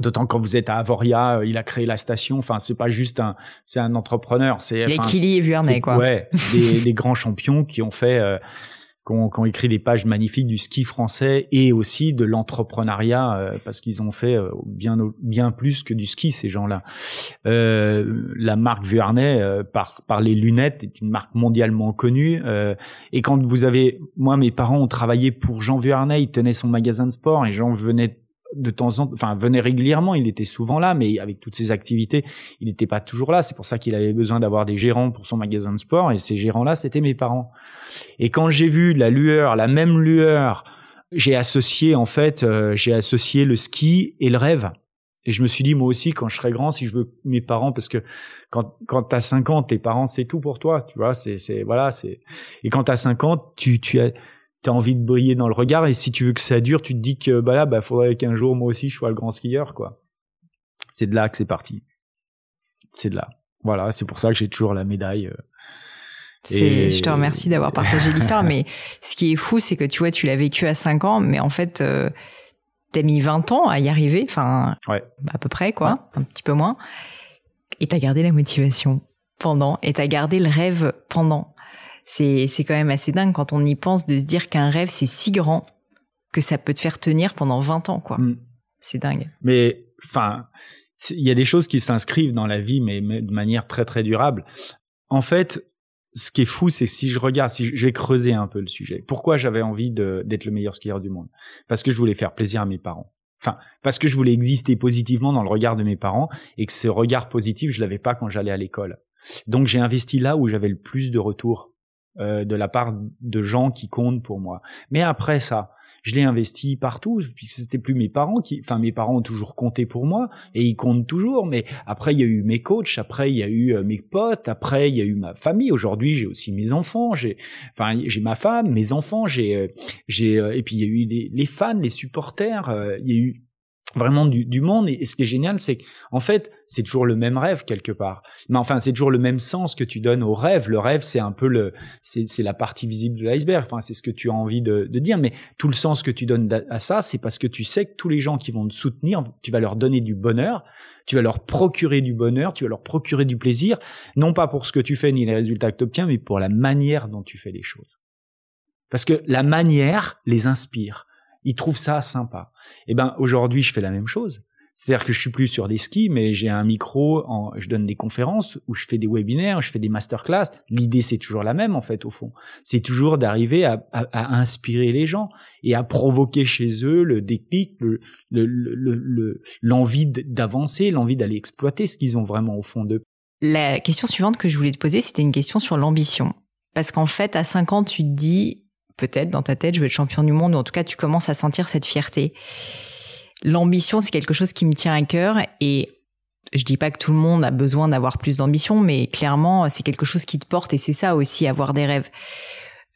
D'autant quand vous êtes à Avoria, il a créé la station. Enfin, c'est pas juste un, c'est un entrepreneur. C'est et Vuarnet quoi. Ouais, c'est des, (laughs) des, grands champions qui ont fait qui ont, écrit des pages magnifiques du ski français et aussi de l'entrepreneuriat euh, parce qu'ils ont fait euh, bien bien plus que du ski ces gens-là. Euh, la marque Vuarnet euh, par par les lunettes est une marque mondialement connue et quand vous avez moi mes parents ont travaillé pour Jean Vuarnet, il tenait son magasin de sport et Jean venait de temps en enfin venait régulièrement, il était souvent là, mais avec toutes ses activités, il n'était pas toujours là. C'est pour ça qu'il avait besoin d'avoir des gérants pour son magasin de sport, et ces gérants-là, c'était mes parents. Et quand j'ai vu la lueur, la même lueur, j'ai associé en fait, euh, j'ai associé le ski et le rêve. Et je me suis dit, moi aussi, quand je serai grand, si je veux mes parents, parce que quand, quand t'as 5 ans, tes parents, c'est tout pour toi, tu vois, c'est, c'est, voilà, c'est, et quand t'as 5 ans, tu, tu as, tu as envie de briller dans le regard et si tu veux que ça dure, tu te dis que bah là, bah faudrait qu'un jour moi aussi je sois le grand skieur quoi. C'est de là que c'est parti. C'est de là. Voilà, c'est pour ça que j'ai toujours la médaille. Euh. Et... Je te remercie d'avoir partagé l'histoire, (laughs) mais ce qui est fou, c'est que tu vois, tu l'as vécu à 5 ans, mais en fait, euh, t'as mis 20 ans à y arriver, enfin, ouais. à peu près, quoi, un petit peu moins. Et t'as gardé la motivation pendant, et t'as gardé le rêve pendant c'est c'est quand même assez dingue quand on y pense de se dire qu'un rêve c'est si grand que ça peut te faire tenir pendant 20 ans quoi. Mm. C'est dingue. Mais enfin, il y a des choses qui s'inscrivent dans la vie mais, de manière très très durable. En fait, ce qui est fou, c'est si je regarde, si je, vais creuser un peu le sujet. Pourquoi j'avais envie d'être le meilleur skieur du monde? Parce que je voulais faire plaisir à mes parents. Enfin, parce que je voulais exister positivement dans le regard de mes parents et que ce regard positif, je l'avais pas quand j'allais à l'école. Donc j'ai investi là où j'avais le plus de retours euh, de la part de gens qui comptent pour moi. Mais après ça, je l'ai investi partout puisque c'était plus mes parents qui enfin mes parents ont toujours compté pour moi et ils comptent toujours mais après il y a eu mes coachs après il y a eu euh, mes potes après il y a eu ma famille aujourd'hui j'ai aussi mes enfants j'ai enfin j'ai ma femme mes enfants j'ai euh, j'ai et puis il y a eu les, les fans les supporters il y a eu vraiment du, du monde. Et, ce qui est génial, c'est qu'en fait, c'est toujours le même rêve quelque part. Mais enfin, c'est toujours le même sens que tu donnes au rêve. Le rêve, c'est un peu le, c'est, la partie visible de l'iceberg. Enfin, c'est ce que tu as envie de, de dire. Mais tout le sens que tu donnes à ça, c'est parce que tu sais que tous les gens qui vont te soutenir, tu vas leur donner du bonheur, tu vas leur procurer du bonheur, tu vas leur procurer du plaisir, non pas pour ce que tu fais ni les résultats que tu obtiens, mais pour la manière dont tu fais les choses. Parce que la manière les inspire ils trouvent ça sympa. Et eh ben aujourd'hui, je fais la même chose. C'est-à-dire que je suis plus sur des skis, mais j'ai un micro, je donne des conférences où je fais des webinaires, je fais des masterclass. L'idée, c'est toujours la même en fait au fond. C'est toujours d'arriver à, inspirer les gens et à provoquer chez eux le déclic, l'envie le, le, d'avancer, l'envie d'aller exploiter ce qu'ils ont vraiment au fond d'eux. La question suivante que je voulais te poser, c'était une question sur l'ambition. Parce qu'en fait, à 5 ans, tu te dis, peut-être dans ta tête, je veux être champion du monde, ou en tout cas, tu commences à sentir cette fierté. L'ambition, c'est quelque chose qui me tient à cœur et je dis pas que tout le monde a besoin d'avoir plus d'ambition, mais clairement, c'est quelque chose qui te porte et c'est ça aussi, avoir des rêves.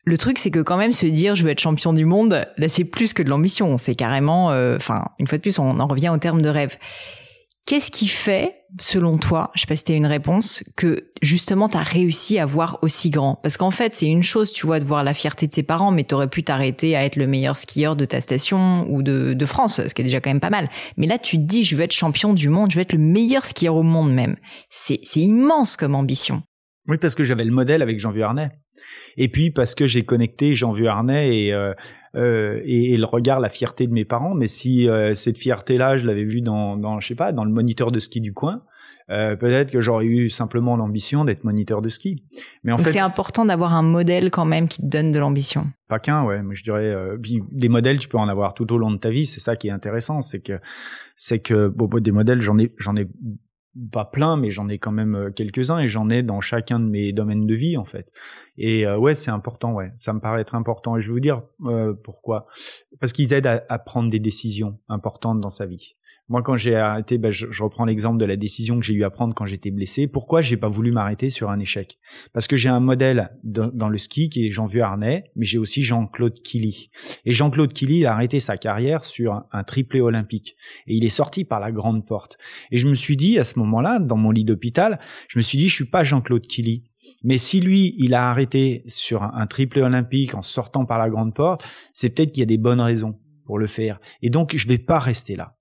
Le truc, c'est que quand même se dire je veux être champion du monde, là, c'est plus que de l'ambition. C'est carrément, euh, enfin, une fois de plus, on en revient au terme de rêve. Qu'est-ce qui fait, selon toi, je sais pas si tu as une réponse, que justement tu as réussi à voir aussi grand? Parce qu'en fait, c'est une chose, tu vois, de voir la fierté de tes parents, mais tu aurais pu t'arrêter à être le meilleur skieur de ta station ou de, de, France, ce qui est déjà quand même pas mal. Mais là, tu te dis, je veux être champion du monde, je veux être le meilleur skieur au monde même. C'est immense comme ambition. Oui, parce que j'avais le modèle avec Jean Vuarnet. Et puis parce que j'ai connecté Jean Vuarnet et, euh, euh, et, le regard, la fierté de mes parents. Mais si euh, cette fierté-là, je l'avais vue dans, dans, je sais pas, dans le moniteur de ski du coin, euh, peut-être que j'aurais eu simplement l'ambition d'être moniteur de ski. Mais en fait, c'est important d'avoir un modèle quand même qui te donne de l'ambition. Pas qu'un, ouais. Mais je dirais, euh, des modèles, tu peux en avoir tout au long de ta vie. C'est ça qui est intéressant, c'est que, c'est que, bon, des modèles, j'en ai, j'en ai pas plein, mais j'en ai quand même euh, quelques-uns et j'en ai dans chacun de mes domaines de vie en fait. Et euh, ouais, c'est important, ouais, ça me paraît être important. Et je vais vous dire euh, pourquoi. Parce qu'ils aident à, à, prendre des décisions importantes dans sa vie. Moi, quand j'ai arrêté, ben, je, reprends l'exemple de la décision que j'ai eu à prendre quand j'étais blessé. Pourquoi j'ai pas voulu m'arrêter sur un échec? Parce que j'ai un modèle dans, le ski qui est Jean Vuarnet, mais j'ai aussi Jean-Claude Killy. Et Jean-Claude Killy il a arrêté sa carrière sur un, un, triplé olympique. Et il est sorti par la grande porte. Et je me suis dit, à ce moment-là, dans mon lit d'hôpital, je me suis dit, je suis pas Jean-Claude Killy. Mais si lui, il a arrêté sur un, un triplé olympique en sortant par la grande porte, c'est peut-être qu'il y a des bonnes raisons pour le faire. Et donc, je vais pas rester là.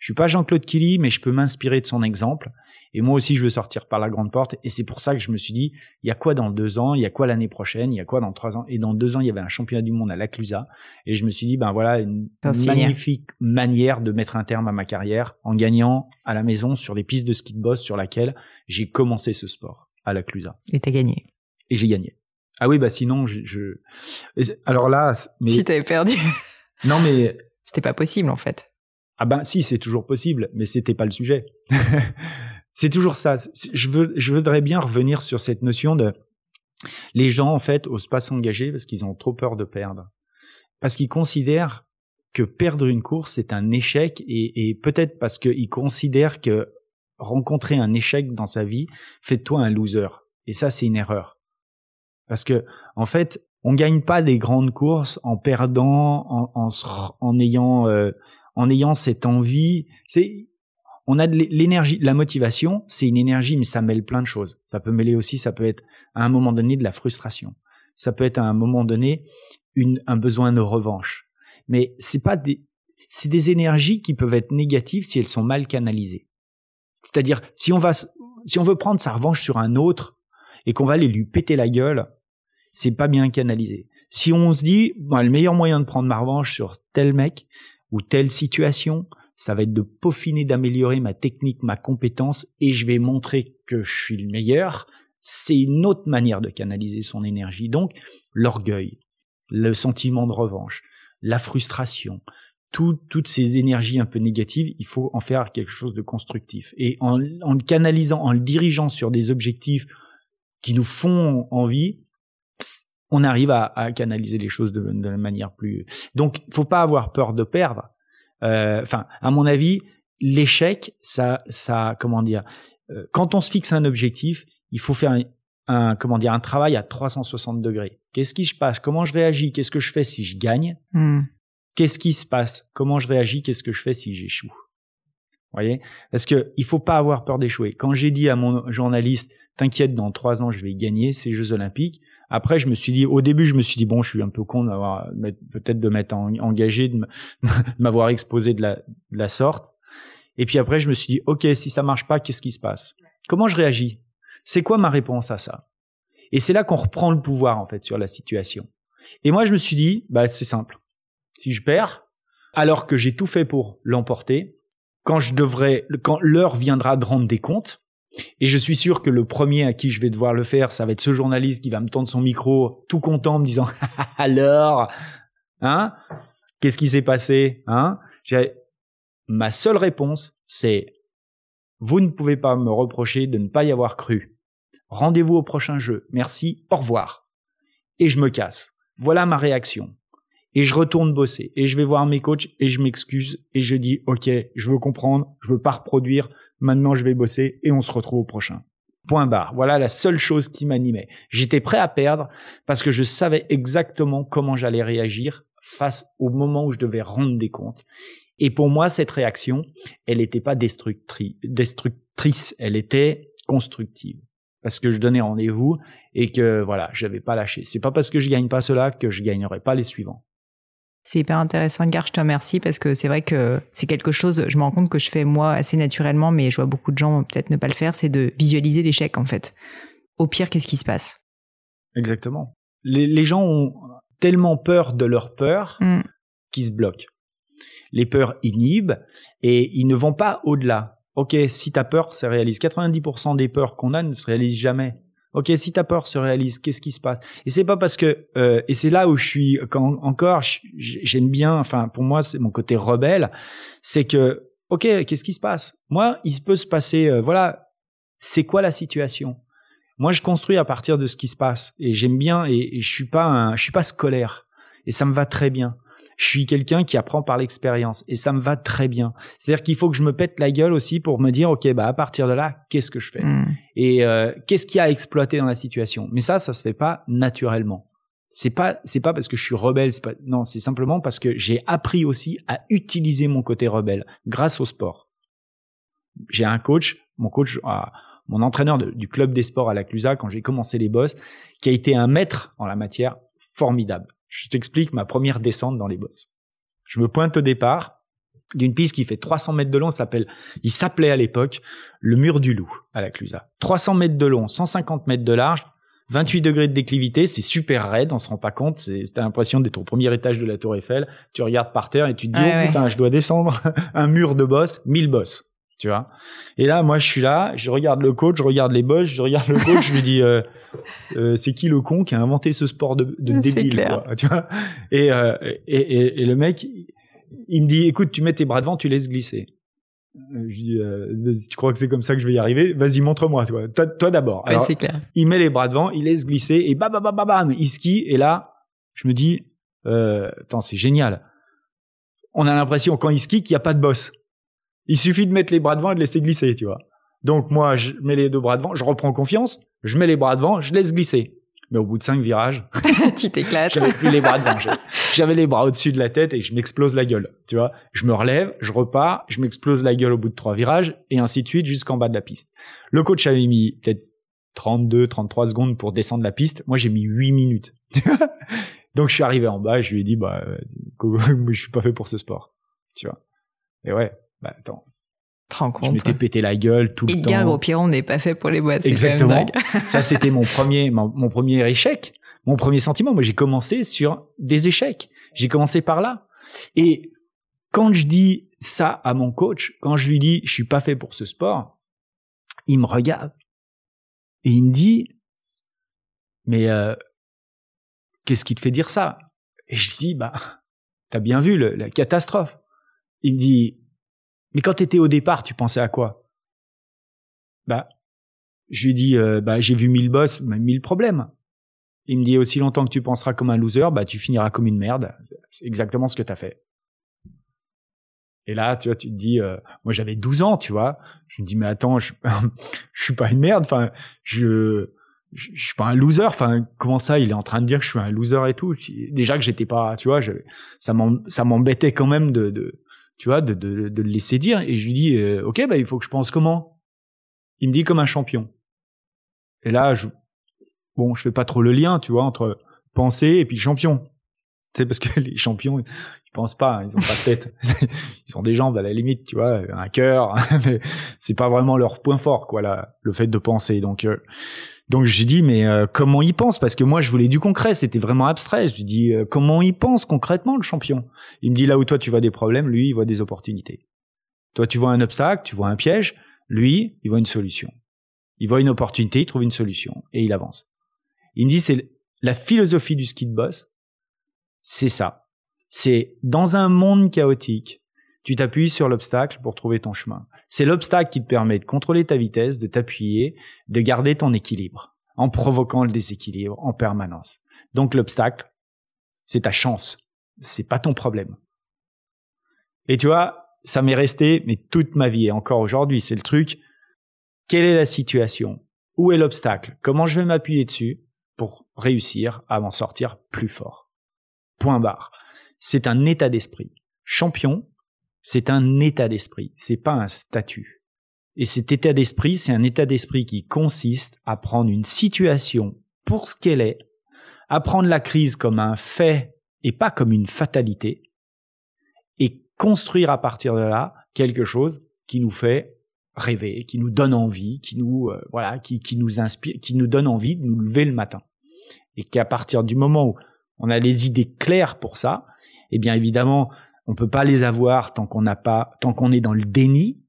Je suis pas Jean-Claude Killy, mais je peux m'inspirer de son exemple. Et moi aussi, je veux sortir par la grande porte. Et c'est pour ça que je me suis dit, il y a quoi dans deux ans? Il y a quoi l'année prochaine? Il y a quoi dans trois ans? Et dans deux ans, il y avait un championnat du monde à l'Aclusa. Et je me suis dit, ben voilà, une magnifique manière de mettre un terme à ma carrière en gagnant à la maison sur les pistes de ski de boss sur laquelle j'ai commencé ce sport à l'Aclusa. Et t'as gagné. Et j'ai gagné. Ah oui, bah sinon, je... je... Alors là... Mais... Si t'avais perdu. Non, mais... C'était pas possible, en fait. Ah ben si, c'est toujours possible, mais c'était pas le sujet. (laughs) c'est toujours ça. Je, veux, je voudrais bien revenir sur cette notion de les gens en fait osent pas s'engager parce qu'ils ont trop peur de perdre, parce qu'ils considèrent que perdre une course c'est un échec et, et peut-être parce qu'ils considèrent que rencontrer un échec dans sa vie fait de toi un loser. Et ça c'est une erreur, parce que en fait on gagne pas des grandes courses en perdant, en, en, en ayant euh, en ayant cette envie. C'est, on a de l'énergie, la motivation, c'est une énergie, mais ça mêle plein de choses. Ça peut mêler aussi, ça peut être à un moment donné de la frustration. Ça peut être à un moment donné une, un besoin de revanche. Mais c'est pas des, c'est des énergies qui peuvent être négatives si elles sont mal canalisées. C'est-à-dire, si on va, si on veut prendre sa revanche sur un autre et qu'on va aller lui péter la gueule, c'est pas bien canalisé. Si on se dit, le meilleur moyen de prendre ma revanche sur tel mec, ou telle situation, ça va être de peaufiner, d'améliorer ma technique, ma compétence, et je vais montrer que je suis le meilleur. C'est une autre manière de canaliser son énergie. Donc, l'orgueil, le sentiment de revanche, la frustration, toutes ces énergies un peu négatives, il faut en faire quelque chose de constructif. Et en, en le canalisant, en le dirigeant sur des objectifs qui nous font envie, on arrive à, à, canaliser les choses de, de manière plus. Donc, faut pas avoir peur de perdre. Euh, enfin, à mon avis, l'échec, ça, ça, comment dire, euh, quand on se fixe un objectif, il faut faire un, comment dire, un travail à 360 degrés. Qu'est-ce qui se passe? Comment je réagis? Qu'est-ce que je fais si je gagne? Hmm. Qu'est-ce qui se passe? Comment je réagis? Qu'est-ce que je fais si j'échoue? Voyez? Parce que il faut pas avoir peur d'échouer. Quand j'ai dit à mon journaliste, t'inquiète, dans trois ans, je vais gagner ces Jeux Olympiques. Après, je me suis dit, au début, je me suis dit, bon, je suis un peu con d'avoir, peut-être de m'être engagé, (laughs) de m'avoir exposé de la, de la sorte. Et puis après, je me suis dit, OK, si ça marche pas, qu'est-ce qui se passe? Comment je réagis? C'est quoi ma réponse à ça? Et c'est là qu'on reprend le pouvoir, en fait, sur la situation. Et moi, je me suis dit, bah, c'est simple. Si je perds, alors que j'ai tout fait pour l'emporter, quand je devrais, quand l'heure viendra de rendre des comptes, et je suis sûr que le premier à qui je vais devoir le faire, ça va être ce journaliste qui va me tendre son micro, tout content, me disant (laughs) alors, hein, qu'est-ce qui s'est passé, hein? Ma seule réponse, c'est vous ne pouvez pas me reprocher de ne pas y avoir cru. Rendez-vous au prochain jeu. Merci. Au revoir. Et je me casse. Voilà ma réaction et je retourne bosser et je vais voir mes coachs et je m'excuse et je dis ok je veux comprendre je veux pas reproduire maintenant je vais bosser et on se retrouve au prochain. Point barre. Voilà la seule chose qui m'animait. J'étais prêt à perdre parce que je savais exactement comment j'allais réagir face au moment où je devais rendre des comptes. Et pour moi cette réaction elle n'était pas destructrice elle était constructive. Parce que je donnais rendez-vous et que voilà, j'avais pas lâché. C'est pas parce que je gagne pas cela que je gagnerai pas les suivants. C'est hyper intéressant, Edgar. Je te remercie parce que c'est vrai que c'est quelque chose, je me rends compte que je fais moi assez naturellement, mais je vois beaucoup de gens peut-être ne pas le faire, c'est de visualiser l'échec en fait. Au pire, qu'est-ce qui se passe? Exactement. Les, gens ont tellement peur de leur peur mm. qu'ils se bloquent. Les peurs inhibent et ils ne vont pas au-delà. Ok, si ta peur se réalise, 90% des peurs qu'on a ne se réalisent jamais. Ok, si ta peur se réalise, qu'est-ce qui se passe? Et c'est pas parce que euh, et c'est là où je suis encore j'aime bien. Enfin, pour moi, c'est mon côté rebelle. C'est que ok, qu'est-ce qui se passe? Moi, il peut se passer. Euh, voilà, c'est quoi la situation? Moi, je construis à partir de ce qui se passe et j'aime bien et, je suis pas je suis pas scolaire et ça me va très bien je suis quelqu'un qui apprend par l'expérience et ça me va très bien. C'est-à-dire qu'il faut que je me pète la gueule aussi pour me dire ok bah à partir de là qu'est-ce que je fais? Hmm. et euh, qu'est-ce qu'il y a à exploiter dans la situation? Mais ça ça se fait pas naturellement. C'est pas c'est pas parce que je suis rebelle, pas, non c'est simplement parce que j'ai appris aussi à utiliser mon côté rebelle grâce au sport. J'ai un coach, mon coach. Ah, mon entraîneur du club des sports à la Clusa quand j'ai commencé les boss, qui a été un maître en la matière formidable. Je t'explique ma première descente dans les bosses. Je me pointe au départ d'une piste qui fait 300 mètres de long, s'appelle, il s'appelait à l'époque le mur du loup à la Clusa. 300 mètres de long, 150 mètres de large, 28 degrés de déclivité, c'est super raide, on se rend pas compte, c'est, t'as l'impression d'être au premier étage de la tour Eiffel, tu regardes par terre et tu te dis, oh putain, je dois descendre (laughs) un mur de boss, 1000 bosses tu vois. Et là, moi, je suis là, je regarde le coach, je regarde les boss, je regarde le coach, je lui dis, euh, (laughs) euh, c'est qui le con qui a inventé ce sport de, de débile, quoi, tu vois et, euh, et, et, et, le mec, il me dit, écoute, tu mets tes bras devant, tu laisses glisser. Je dis, euh, tu crois que c'est comme ça que je vais y arriver? Vas-y, montre-moi, toi. Toi, toi d'abord. Ouais, c'est clair. Il met les bras devant, il laisse glisser et bam, bam, bam, bam, il skie. Et là, je me dis, euh, attends, c'est génial. On a l'impression quand il skie qu'il n'y a pas de boss. Il suffit de mettre les bras devant et de laisser glisser, tu vois. Donc moi, je mets les deux bras devant, je reprends confiance, je mets les bras devant, je laisse glisser. Mais au bout de cinq virages, (laughs) tu t'éclates. J'avais plus les bras devant. J'avais les bras au-dessus de la tête et je m'explose la gueule. Tu vois, je me relève, je repars, je m'explose la gueule au bout de trois virages et ainsi de suite jusqu'en bas de la piste. Le coach avait mis peut-être 32, 33 secondes pour descendre la piste. Moi, j'ai mis 8 minutes. (laughs) Donc, je suis arrivé en bas et je lui ai dit, bah, euh, (laughs) je suis pas fait pour ce sport. Tu vois. Et ouais, bah attends. Je m'étais pété la gueule tout le temps. au pire, on n'est pas fait pour les boîtes. Exactement. ça, c'était mon premier, mon, premier échec, mon premier sentiment. Moi, j'ai commencé sur des échecs. J'ai commencé par là. Et quand je dis ça à mon coach, quand je lui dis je suis pas fait pour ce sport, il me regarde et il me dit mais euh, qu'est-ce qui te fait dire ça? Et je lui dis bah t'as bien vu la catastrophe. Il me dit mais quand tu étais au départ, tu pensais à quoi? Bah, je lui dis, euh, bah, j'ai vu mille boss, mille problèmes. Il me dit, aussi longtemps que tu penseras comme un loser, bah, tu finiras comme une merde. C'est exactement ce que tu as fait. Et là, tu vois, tu te dis, euh, moi j'avais 12 ans, tu vois. Je me dis, mais attends, je, (laughs) suis pas une merde. Enfin, je, je, suis pas un loser. Enfin, comment ça Il est en train de dire que je suis un loser et tout? Déjà que j'étais pas, tu vois, ça m'embêtait quand même de, de tu vois, de, de, de, le laisser dire. Et je lui dis, euh, ok, bah il faut que je pense comment? Il me dit comme un champion. Et là, je, bon, je fais pas trop le lien, tu vois, entre penser et puis champion. Tu sais, parce que (laughs) les champions, ils pensent pas, hein, ils ont pas de tête. (laughs) ils sont des jambes à la limite, tu vois, un cœur, (laughs) mais c'est pas vraiment leur point fort, quoi, là, le fait de penser. Donc, euh, donc j'ai dit mais euh, comment il pense? Parce que moi je voulais du concret, c'était vraiment abstrait. Je lui dis euh, comment il pense concrètement le champion? Il me dit là où toi tu vois des problèmes, lui il voit des opportunités. Toi tu vois un obstacle, tu vois un piège, lui il voit une solution. Il voit une opportunité, il trouve une solution et il avance. Il me dit c'est la philosophie du ski de boss, c'est ça. C'est dans un monde chaotique, tu t'appuies sur l'obstacle pour trouver ton chemin. C'est l'obstacle qui te permet de contrôler ta vitesse, de t'appuyer, de garder ton équilibre, en provoquant le déséquilibre en permanence. Donc l'obstacle, c'est ta chance, c'est pas ton problème. Et tu vois, ça m'est resté, mais toute ma vie et encore aujourd'hui, c'est le truc. Quelle est la situation? Où est l'obstacle? Comment je vais m'appuyer dessus pour réussir à m'en sortir plus fort? Point barre. C'est un état d'esprit. Champion, c'est un état d'esprit, c'est pas un statut. Et cet état d'esprit, c'est un état d'esprit qui consiste à prendre une situation pour ce qu'elle est, à prendre la crise comme un fait et pas comme une fatalité, et construire à partir de là quelque chose qui nous fait rêver, qui nous donne envie, qui nous euh, voilà, qui, qui nous inspire, qui nous donne envie de nous lever le matin. Et qu'à partir du moment où on a les idées claires pour ça, eh bien évidemment, on peut pas les avoir tant qu'on n'a pas, tant qu'on est dans le déni,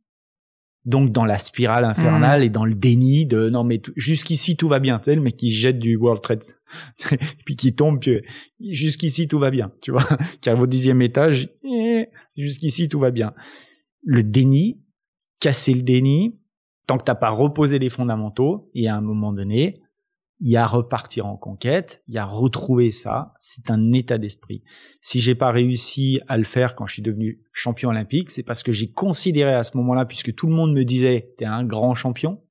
donc dans la spirale infernale mmh. et dans le déni de non mais jusqu'ici tout va bien, tu sais le mec qui jette du World Trade (laughs) puis qui tombe puis jusqu'ici tout va bien, tu vois, (laughs) qui arrive au dixième étage, eh, jusqu'ici tout va bien. Le déni, casser le déni, tant que t'as pas reposé les fondamentaux, et à un moment donné, il y a repartir en conquête, il y a retrouver ça, c'est un état d'esprit. Si j'ai pas réussi à le faire quand je suis devenu champion olympique, c'est parce que j'ai considéré à ce moment-là, puisque tout le monde me disait t'es un grand champion,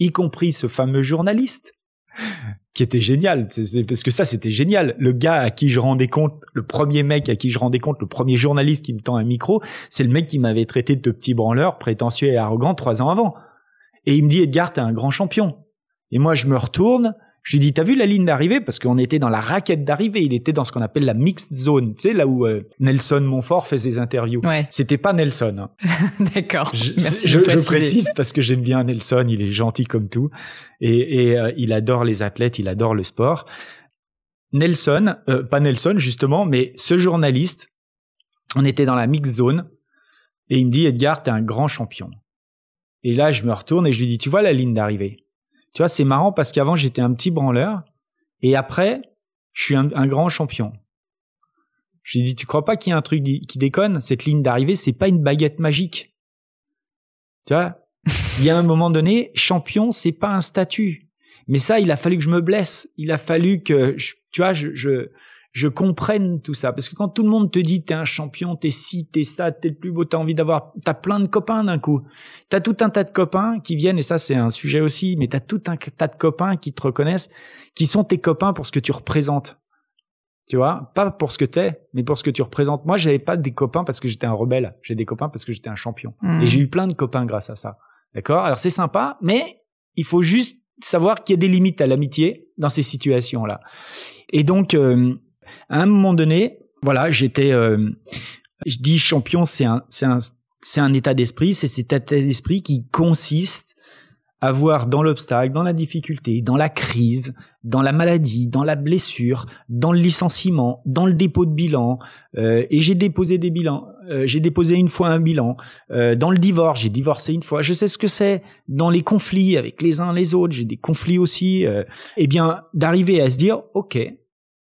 y compris ce fameux journaliste qui était génial, parce que ça c'était génial. Le gars à qui je rendais compte, le premier mec à qui je rendais compte, le premier journaliste qui me tend un micro, c'est le mec qui m'avait traité de petit branleur, prétentieux et arrogant trois ans avant. Et il me dit Edgar, t'es un grand champion. Et moi, je me retourne, je lui dis, t'as vu la ligne d'arrivée? Parce qu'on était dans la raquette d'arrivée. Il était dans ce qu'on appelle la mixed zone. Tu sais, là où euh, Nelson Montfort fait ses interviews. Ouais. C'était pas Nelson. Hein. (laughs) D'accord. Je, je, précise parce que j'aime bien Nelson. Il est gentil comme tout. Et, et euh, il adore les athlètes, il adore le sport. Nelson, euh, pas Nelson justement, mais ce journaliste, on était dans la mixed zone. Et il me dit, Edgar, t'es un grand champion. Et là, je me retourne et je lui dis, tu vois la ligne d'arrivée? Tu vois, c'est marrant parce qu'avant j'étais un petit branleur et après je suis un, grand champion. Je lui dit, tu crois pas qu'il y a un truc qui déconne Cette ligne d'arrivée, c'est pas une baguette magique. Tu vois Il y a un moment donné, champion, c'est pas un statut. Mais ça, il a fallu que je me blesse. Il a fallu que, tu vois, je, je comprenne tout ça. Parce que quand tout le monde te dit t'es un champion, t'es ci, t'es ça, t'es le plus beau, t'as envie d'avoir, t'as plein de copains d'un coup. T'as tout un tas de copains qui viennent, et ça c'est un sujet aussi, mais t'as tout un tas de copains qui te reconnaissent, qui sont tes copains pour ce que tu représentes. Tu vois, pas pour ce que t'es, mais pour ce que tu représentes. Moi, j'avais pas des copains parce que j'étais un rebelle. J'ai des copains parce que j'étais un champion. Mmh. Et j'ai eu plein de copains grâce à ça. D'accord? Alors c'est sympa, mais il faut juste savoir qu'il y a des limites à l'amitié dans ces situations-là. Et donc, euh, à un moment donné, voilà, j'étais, euh, je dis champion, c'est un, c'est un, c'est un état d'esprit, c'est cet état d'esprit qui consiste à voir dans l'obstacle, dans la difficulté, dans la crise, dans la maladie, dans la blessure, dans le licenciement, dans le dépôt de bilan. Euh, et j'ai déposé des bilans. Euh, j'ai déposé une fois un bilan. Euh, dans le divorce, j'ai divorcé une fois. Je sais ce que c'est. Dans les conflits avec les uns les autres, j'ai des conflits aussi. Euh, eh bien, d'arriver à se dire, ok,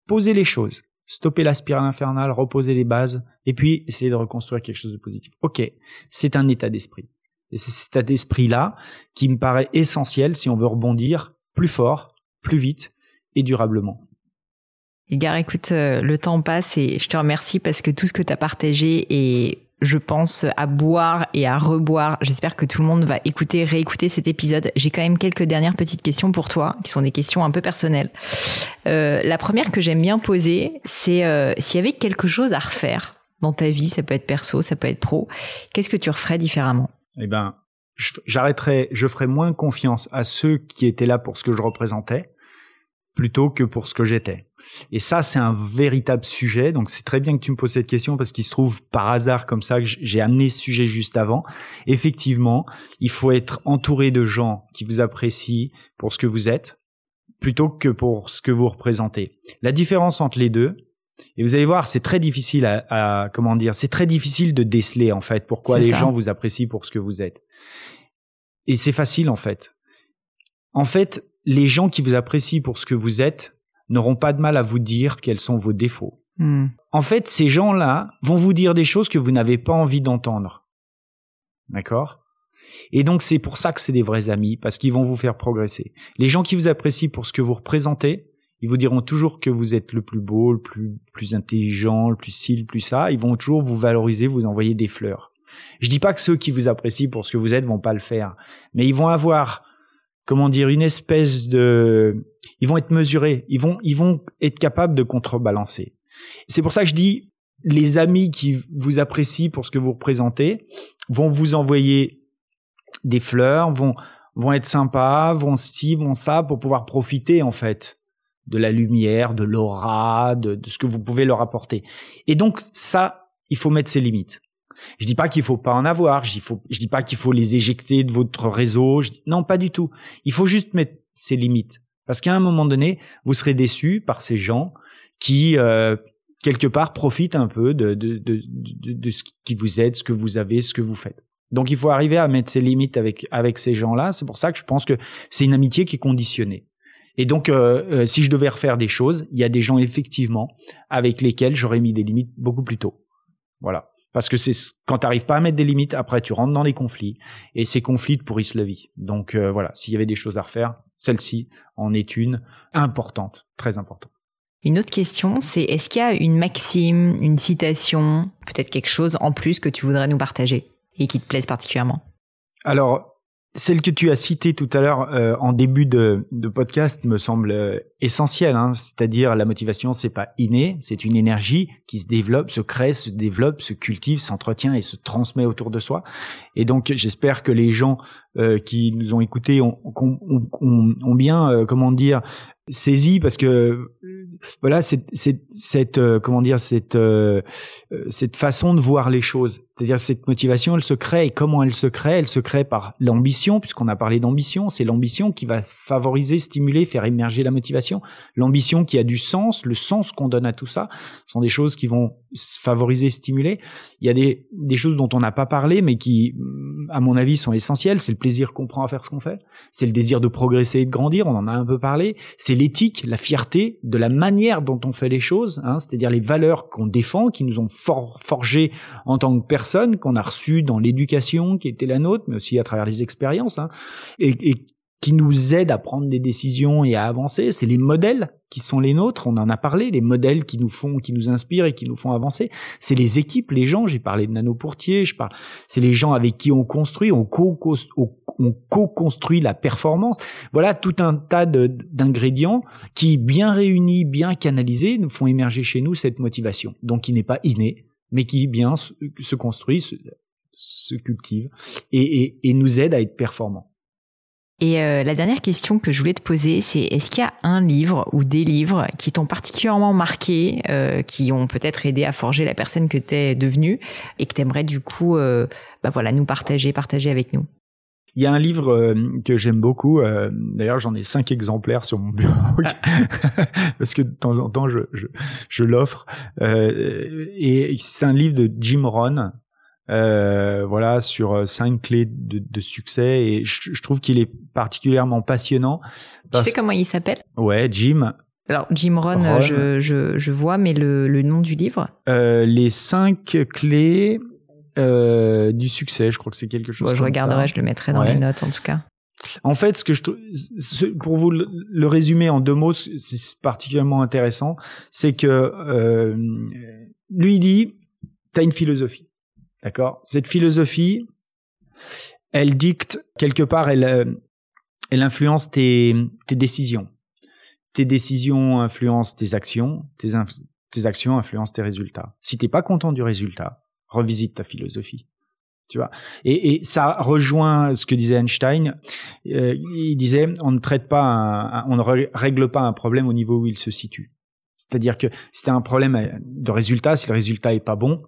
poser les choses, stopper la spirale infernale, reposer les bases, et puis essayer de reconstruire quelque chose de positif. Ok, c'est un état d'esprit. Et c'est cet état d'esprit-là qui me paraît essentiel si on veut rebondir plus fort, plus vite et durablement. Edgar, écoute, euh, le temps passe et je te remercie parce que tout ce que tu as partagé est je pense à boire et à reboire. J'espère que tout le monde va écouter, réécouter cet épisode. J'ai quand même quelques dernières petites questions pour toi, qui sont des questions un peu personnelles. Euh, la première que j'aime bien poser, c'est euh, s'il y avait quelque chose à refaire dans ta vie, ça peut être perso, ça peut être pro, qu'est-ce que tu referais différemment? Eh ben, j'arrêterais, je ferais moins confiance à ceux qui étaient là pour ce que je représentais plutôt que pour ce que j'étais. Et ça, c'est un véritable sujet. Donc, c'est très bien que tu me poses cette question parce qu'il se trouve par hasard comme ça que j'ai amené ce sujet juste avant. Effectivement, il faut être entouré de gens qui vous apprécient pour ce que vous êtes plutôt que pour ce que vous représentez. La différence entre les deux, et vous allez voir, c'est très difficile à, comment dire, c'est très difficile de déceler en fait pourquoi les gens vous apprécient pour ce que vous êtes. Et c'est facile en fait. En fait, les gens qui vous apprécient pour ce que vous êtes n'auront pas de mal à vous dire quels sont vos défauts. Hmm. En fait, ces gens-là vont vous dire des choses que vous n'avez pas envie d'entendre. D'accord? Et donc c'est pour ça que c'est des vrais amis, parce qu'ils vont vous faire progresser. Les gens qui vous apprécient pour ce que vous représentez, ils vous diront toujours que vous êtes le plus beau, le plus, plus intelligent, le plus ci, le plus ça. Ils vont toujours vous valoriser, vous envoyer des fleurs. Je dis pas que ceux qui vous apprécient pour ce que vous êtes vont pas le faire, mais ils vont avoir comment dire, une espèce de, ils vont être mesurés, ils vont, ils vont être capables de contrebalancer. C'est pour ça que je dis, les amis qui vous apprécient pour ce que vous représentez vont vous envoyer des fleurs, vont, vont être sympas, vont ci, vont ça, pour pouvoir profiter, en fait, de la lumière, de l'aura, de, de ce que vous pouvez leur apporter. Et donc, ça, il faut mettre ses limites. Je dis pas qu'il faut pas en avoir. Je dis, dis pas qu'il faut les éjecter de votre réseau. Non, pas du tout. Il faut juste mettre ses limites. Parce qu'à un moment donné, vous serez déçu par ces gens qui, euh, quelque part, profitent un peu de, ce qui vous aide, ce que vous avez, ce que vous faites. Donc il faut arriver à mettre ses limites avec, avec ces gens-là. C'est pour ça que je pense que c'est une amitié qui est conditionnée. Et donc, euh, euh, si je devais refaire des choses, il y a des gens effectivement avec lesquels j'aurais mis des limites beaucoup plus tôt. Voilà. Parce que c'est quand tu n'arrives pas à mettre des limites, après tu rentres dans les conflits et ces conflits te pourrissent la vie. Donc euh, voilà, s'il y avait des choses à refaire, celle-ci en est une importante, très importante. Une autre question, c'est est-ce qu'il y a une maxime, une citation, peut-être quelque chose en plus que tu voudrais nous partager et qui te plaise particulièrement? Alors, celle que tu as citée tout à l'heure euh, en début de, de, podcast me semble euh, essentielle, hein, c'est-à-dire la motivation, c'est pas inné, c'est une énergie qui se développe, se crée, se développe, se cultive, s'entretient et se transmet autour de soi. Et donc, j'espère que les gens euh, qui nous ont écoutés ont, ont, ont, ont bien, comment dire, saisi parce que voilà, c'est cette comment dire cette cette façon de voir les choses c'est-à-dire cette motivation, elle se crée et comment elle se crée? Elle se crée par l'ambition, puisqu'on a parlé d'ambition. C'est l'ambition qui va favoriser, stimuler, faire émerger la motivation. L'ambition qui a du sens, le sens qu'on donne à tout ça, sont des choses qui vont favoriser, stimuler. Il y a des, des choses dont on n'a pas parlé, mais qui, à mon avis, sont essentielles. C'est le plaisir qu'on prend à faire ce qu'on fait. C'est le désir de progresser et de grandir. On en a un peu parlé. C'est l'éthique, la fierté de la manière dont on fait les choses, hein, c'est-à-dire les valeurs qu'on défend, qui nous ont for forgé en tant que personne qu'on a reçues dans l'éducation qui était la nôtre, mais aussi à travers les expériences, hein, et, qui nous aident à prendre des décisions et à avancer. C'est les modèles qui sont les nôtres. On en a parlé, les modèles qui nous font, qui nous inspirent et qui nous font avancer. C'est les équipes, les gens. J'ai parlé de Nano Pourtier. Je. C'est les gens avec qui on construit, on co-construit la performance. Voilà tout un tas d'ingrédients qui, bien réunis, bien canalisés, nous font émerger chez nous cette motivation. Donc, qui n'est pas innée, mais qui bien se construit, se, cultive et, nous aide à être performants. Et euh, la dernière question que je voulais te poser, c'est est-ce qu'il y a un livre ou des livres qui t'ont particulièrement marqué, euh, qui ont peut-être aidé à forger la personne que tu es devenue et que tu aimerais du coup euh, bah voilà, nous partager, partager avec nous? Il y a un livre euh, que j'aime beaucoup. Euh, d'ailleurs, j'en ai cinq exemplaires sur mon bureau (laughs) parce que de temps en temps, je, je, je l'offre. Euh, et c'est un livre de Jim Rohn. voilà sur cinq clés de, de succès et je, je trouve qu'il est particulièrement passionnant. Tu sais comment il s'appelle? Ouais, Jim. Alors Jim Rohn, Je, je, je, vois, mais le, le nom du livre? Les cinq clés euh, du succès. Je crois que c'est quelque chose. je regarderai, je le mettrai dans les notes en tout cas. En fait, ce que je pour vous le, résumer en deux mots, c'est particulièrement intéressant, c'est que euh, lui dit, t'as une philosophie. D'accord? Cette philosophie, elle dicte quelque part, elle, euh, elle influence tes, tes décisions. Tes décisions influencent tes actions, tes, tes actions influencent tes résultats. Si t'es pas content du résultat, revisite ta philosophie. Tu vois et, ça rejoint ce que disait Einstein. Euh, il disait on ne traite pas, on ne règle pas un problème au niveau où il se situe. C'est-à-dire que si tu as un problème de résultat, si le résultat est pas bon,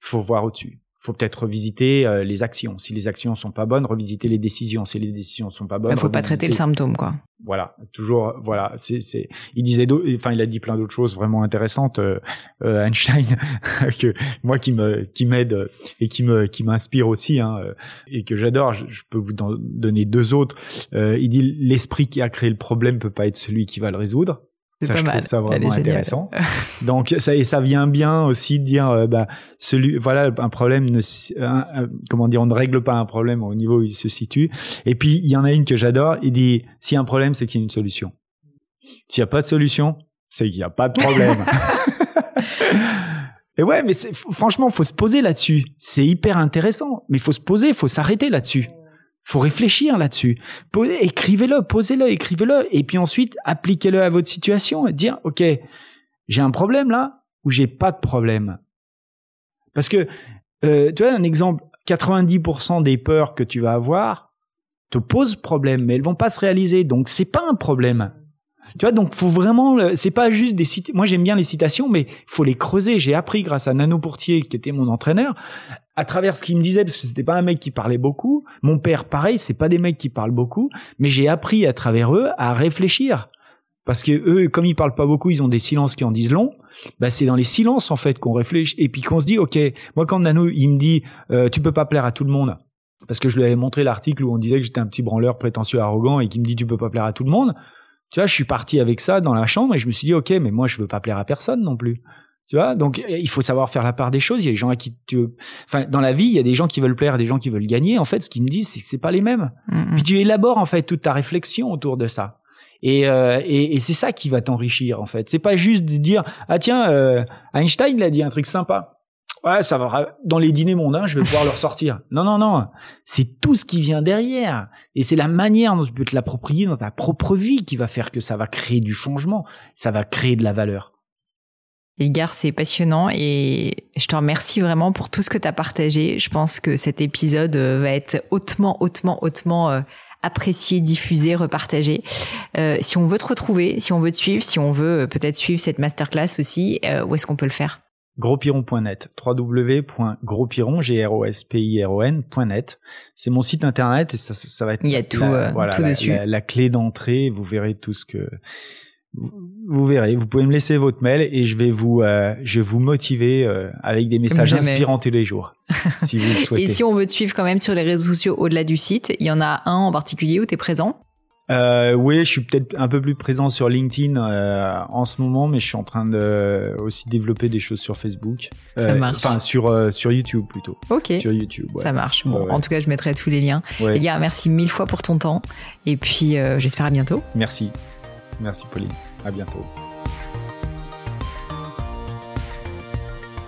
faut voir au-dessus faut peut-être revisiter euh, les actions. Si les actions sont pas bonnes, revisiter les décisions. Si les décisions sont pas bonnes, il faut pas traiter le symptôme, quoi. Voilà, toujours, voilà. C'est, c'est. Il disait, enfin, il a dit plein d'autres choses vraiment intéressantes. Euh, euh Einstein, (laughs) que moi qui me, qui m'aide et qui me, qui m'inspire aussi, hein, euh, et que j'adore. Je, peux vous donner deux autres. il dit, l'esprit qui a créé le problème peut pas être celui qui va le résoudre. C'est pas je mal. ça vraiment intéressant. (laughs) Donc ça et ça vient bien aussi de dire euh, bah celui voilà un problème ne comment dire on ne règle pas un problème au niveau où il se situe. Et puis il y en a une que j'adore, il dit s'il y a un problème c'est qu'il y a une solution. S'il y a pas de solution, c'est qu'il y a pas de problème. (laughs) et ouais, mais franchement, faut se poser là-dessus. C'est hyper intéressant, mais il faut se poser, il faut s'arrêter là-dessus faut réfléchir là-dessus. Écrivez-le, posez-le, écrivez-le, et puis ensuite appliquez-le à votre situation et dire ok, j'ai un problème là ou j'ai pas de problème. Parce que euh, tu vois un exemple, 90% des peurs que tu vas avoir te posent problème, mais elles vont pas se réaliser, donc c'est pas un problème. Tu vois, donc faut vraiment, c'est pas juste des citations. Moi, j'aime bien les citations, mais faut les creuser. J'ai appris grâce à Nano Pourtier, qui était mon entraîneur, à travers ce qu'il me disait, parce que c'était pas un mec qui parlait beaucoup. Mon père, pareil, c'est pas des mecs qui parlent beaucoup, mais j'ai appris à travers eux à réfléchir. Parce que eux, comme ils parlent pas beaucoup, ils ont des silences qui en disent long. Bah, c'est dans les silences en fait qu'on réfléchit et puis qu'on se dit, ok, moi quand Nano il me dit, euh, tu peux pas plaire à tout le monde, parce que je lui avais montré l'article où on disait que j'étais un petit branleur prétentieux, arrogant et qui me dit, tu peux pas plaire à tout le monde. Tu vois, je suis parti avec ça dans la chambre et je me suis dit, ok, mais moi je veux pas plaire à personne non plus. Tu vois, donc il faut savoir faire la part des choses. Il y a des gens à qui tu, enfin, dans la vie, il y a des gens qui veulent plaire, des gens qui veulent gagner. En fait, ce qu'ils me disent, c'est que c'est pas les mêmes. Puis tu élabores en fait toute ta réflexion autour de ça. Et, euh, et, et c'est ça qui va t'enrichir en fait. C'est pas juste de dire ah tiens euh, Einstein l'a dit un truc sympa ouais, ça va dans les dîners mondains, je vais pouvoir leur sortir. (laughs) Non, non, non, c'est tout ce qui vient derrière, et c'est la manière dont tu peux te l'approprier dans ta propre vie qui va faire que ça va créer du changement, ça va créer de la valeur. Edgar, c'est passionnant et je te remercie vraiment pour tout ce que tu as partagé. Je pense que cet épisode euh, va être hautement, hautement, hautement euh, apprécié, diffusé, repartagé. Euh, si on veut te retrouver, si on veut te suivre, si on veut peut-être suivre cette masterclass aussi, où est-ce qu'on peut le faire? grospiron.net, www.grospiron.net. C'est mon site internet et ça, ça va être Il y a tout, euh, tout dessus. La, clé d'entrée. Vous verrez tout ce que vous, verrez. Vous pouvez me laisser votre mail et je vais vous, euh, je vais vous motiver euh, avec des messages inspirants tous les jours, si vous le (laughs) souhaitez. Et si on veut te suivre quand même sur les réseaux sociaux au-delà du site, il y en a un en particulier où tu es présent euh, oui, je suis peut-être un peu plus présent sur LinkedIn euh, en ce moment, mais je suis en train de aussi développer des choses sur Facebook. Ça euh, marche. Enfin, sur euh, sur YouTube plutôt. Ok. Sur YouTube. Ça marche. Bon, en tout cas, je mettrai tous les liens. Ouais. Elia, merci mille fois pour ton temps, et puis euh, j'espère à bientôt. Merci, merci Pauline. À bientôt.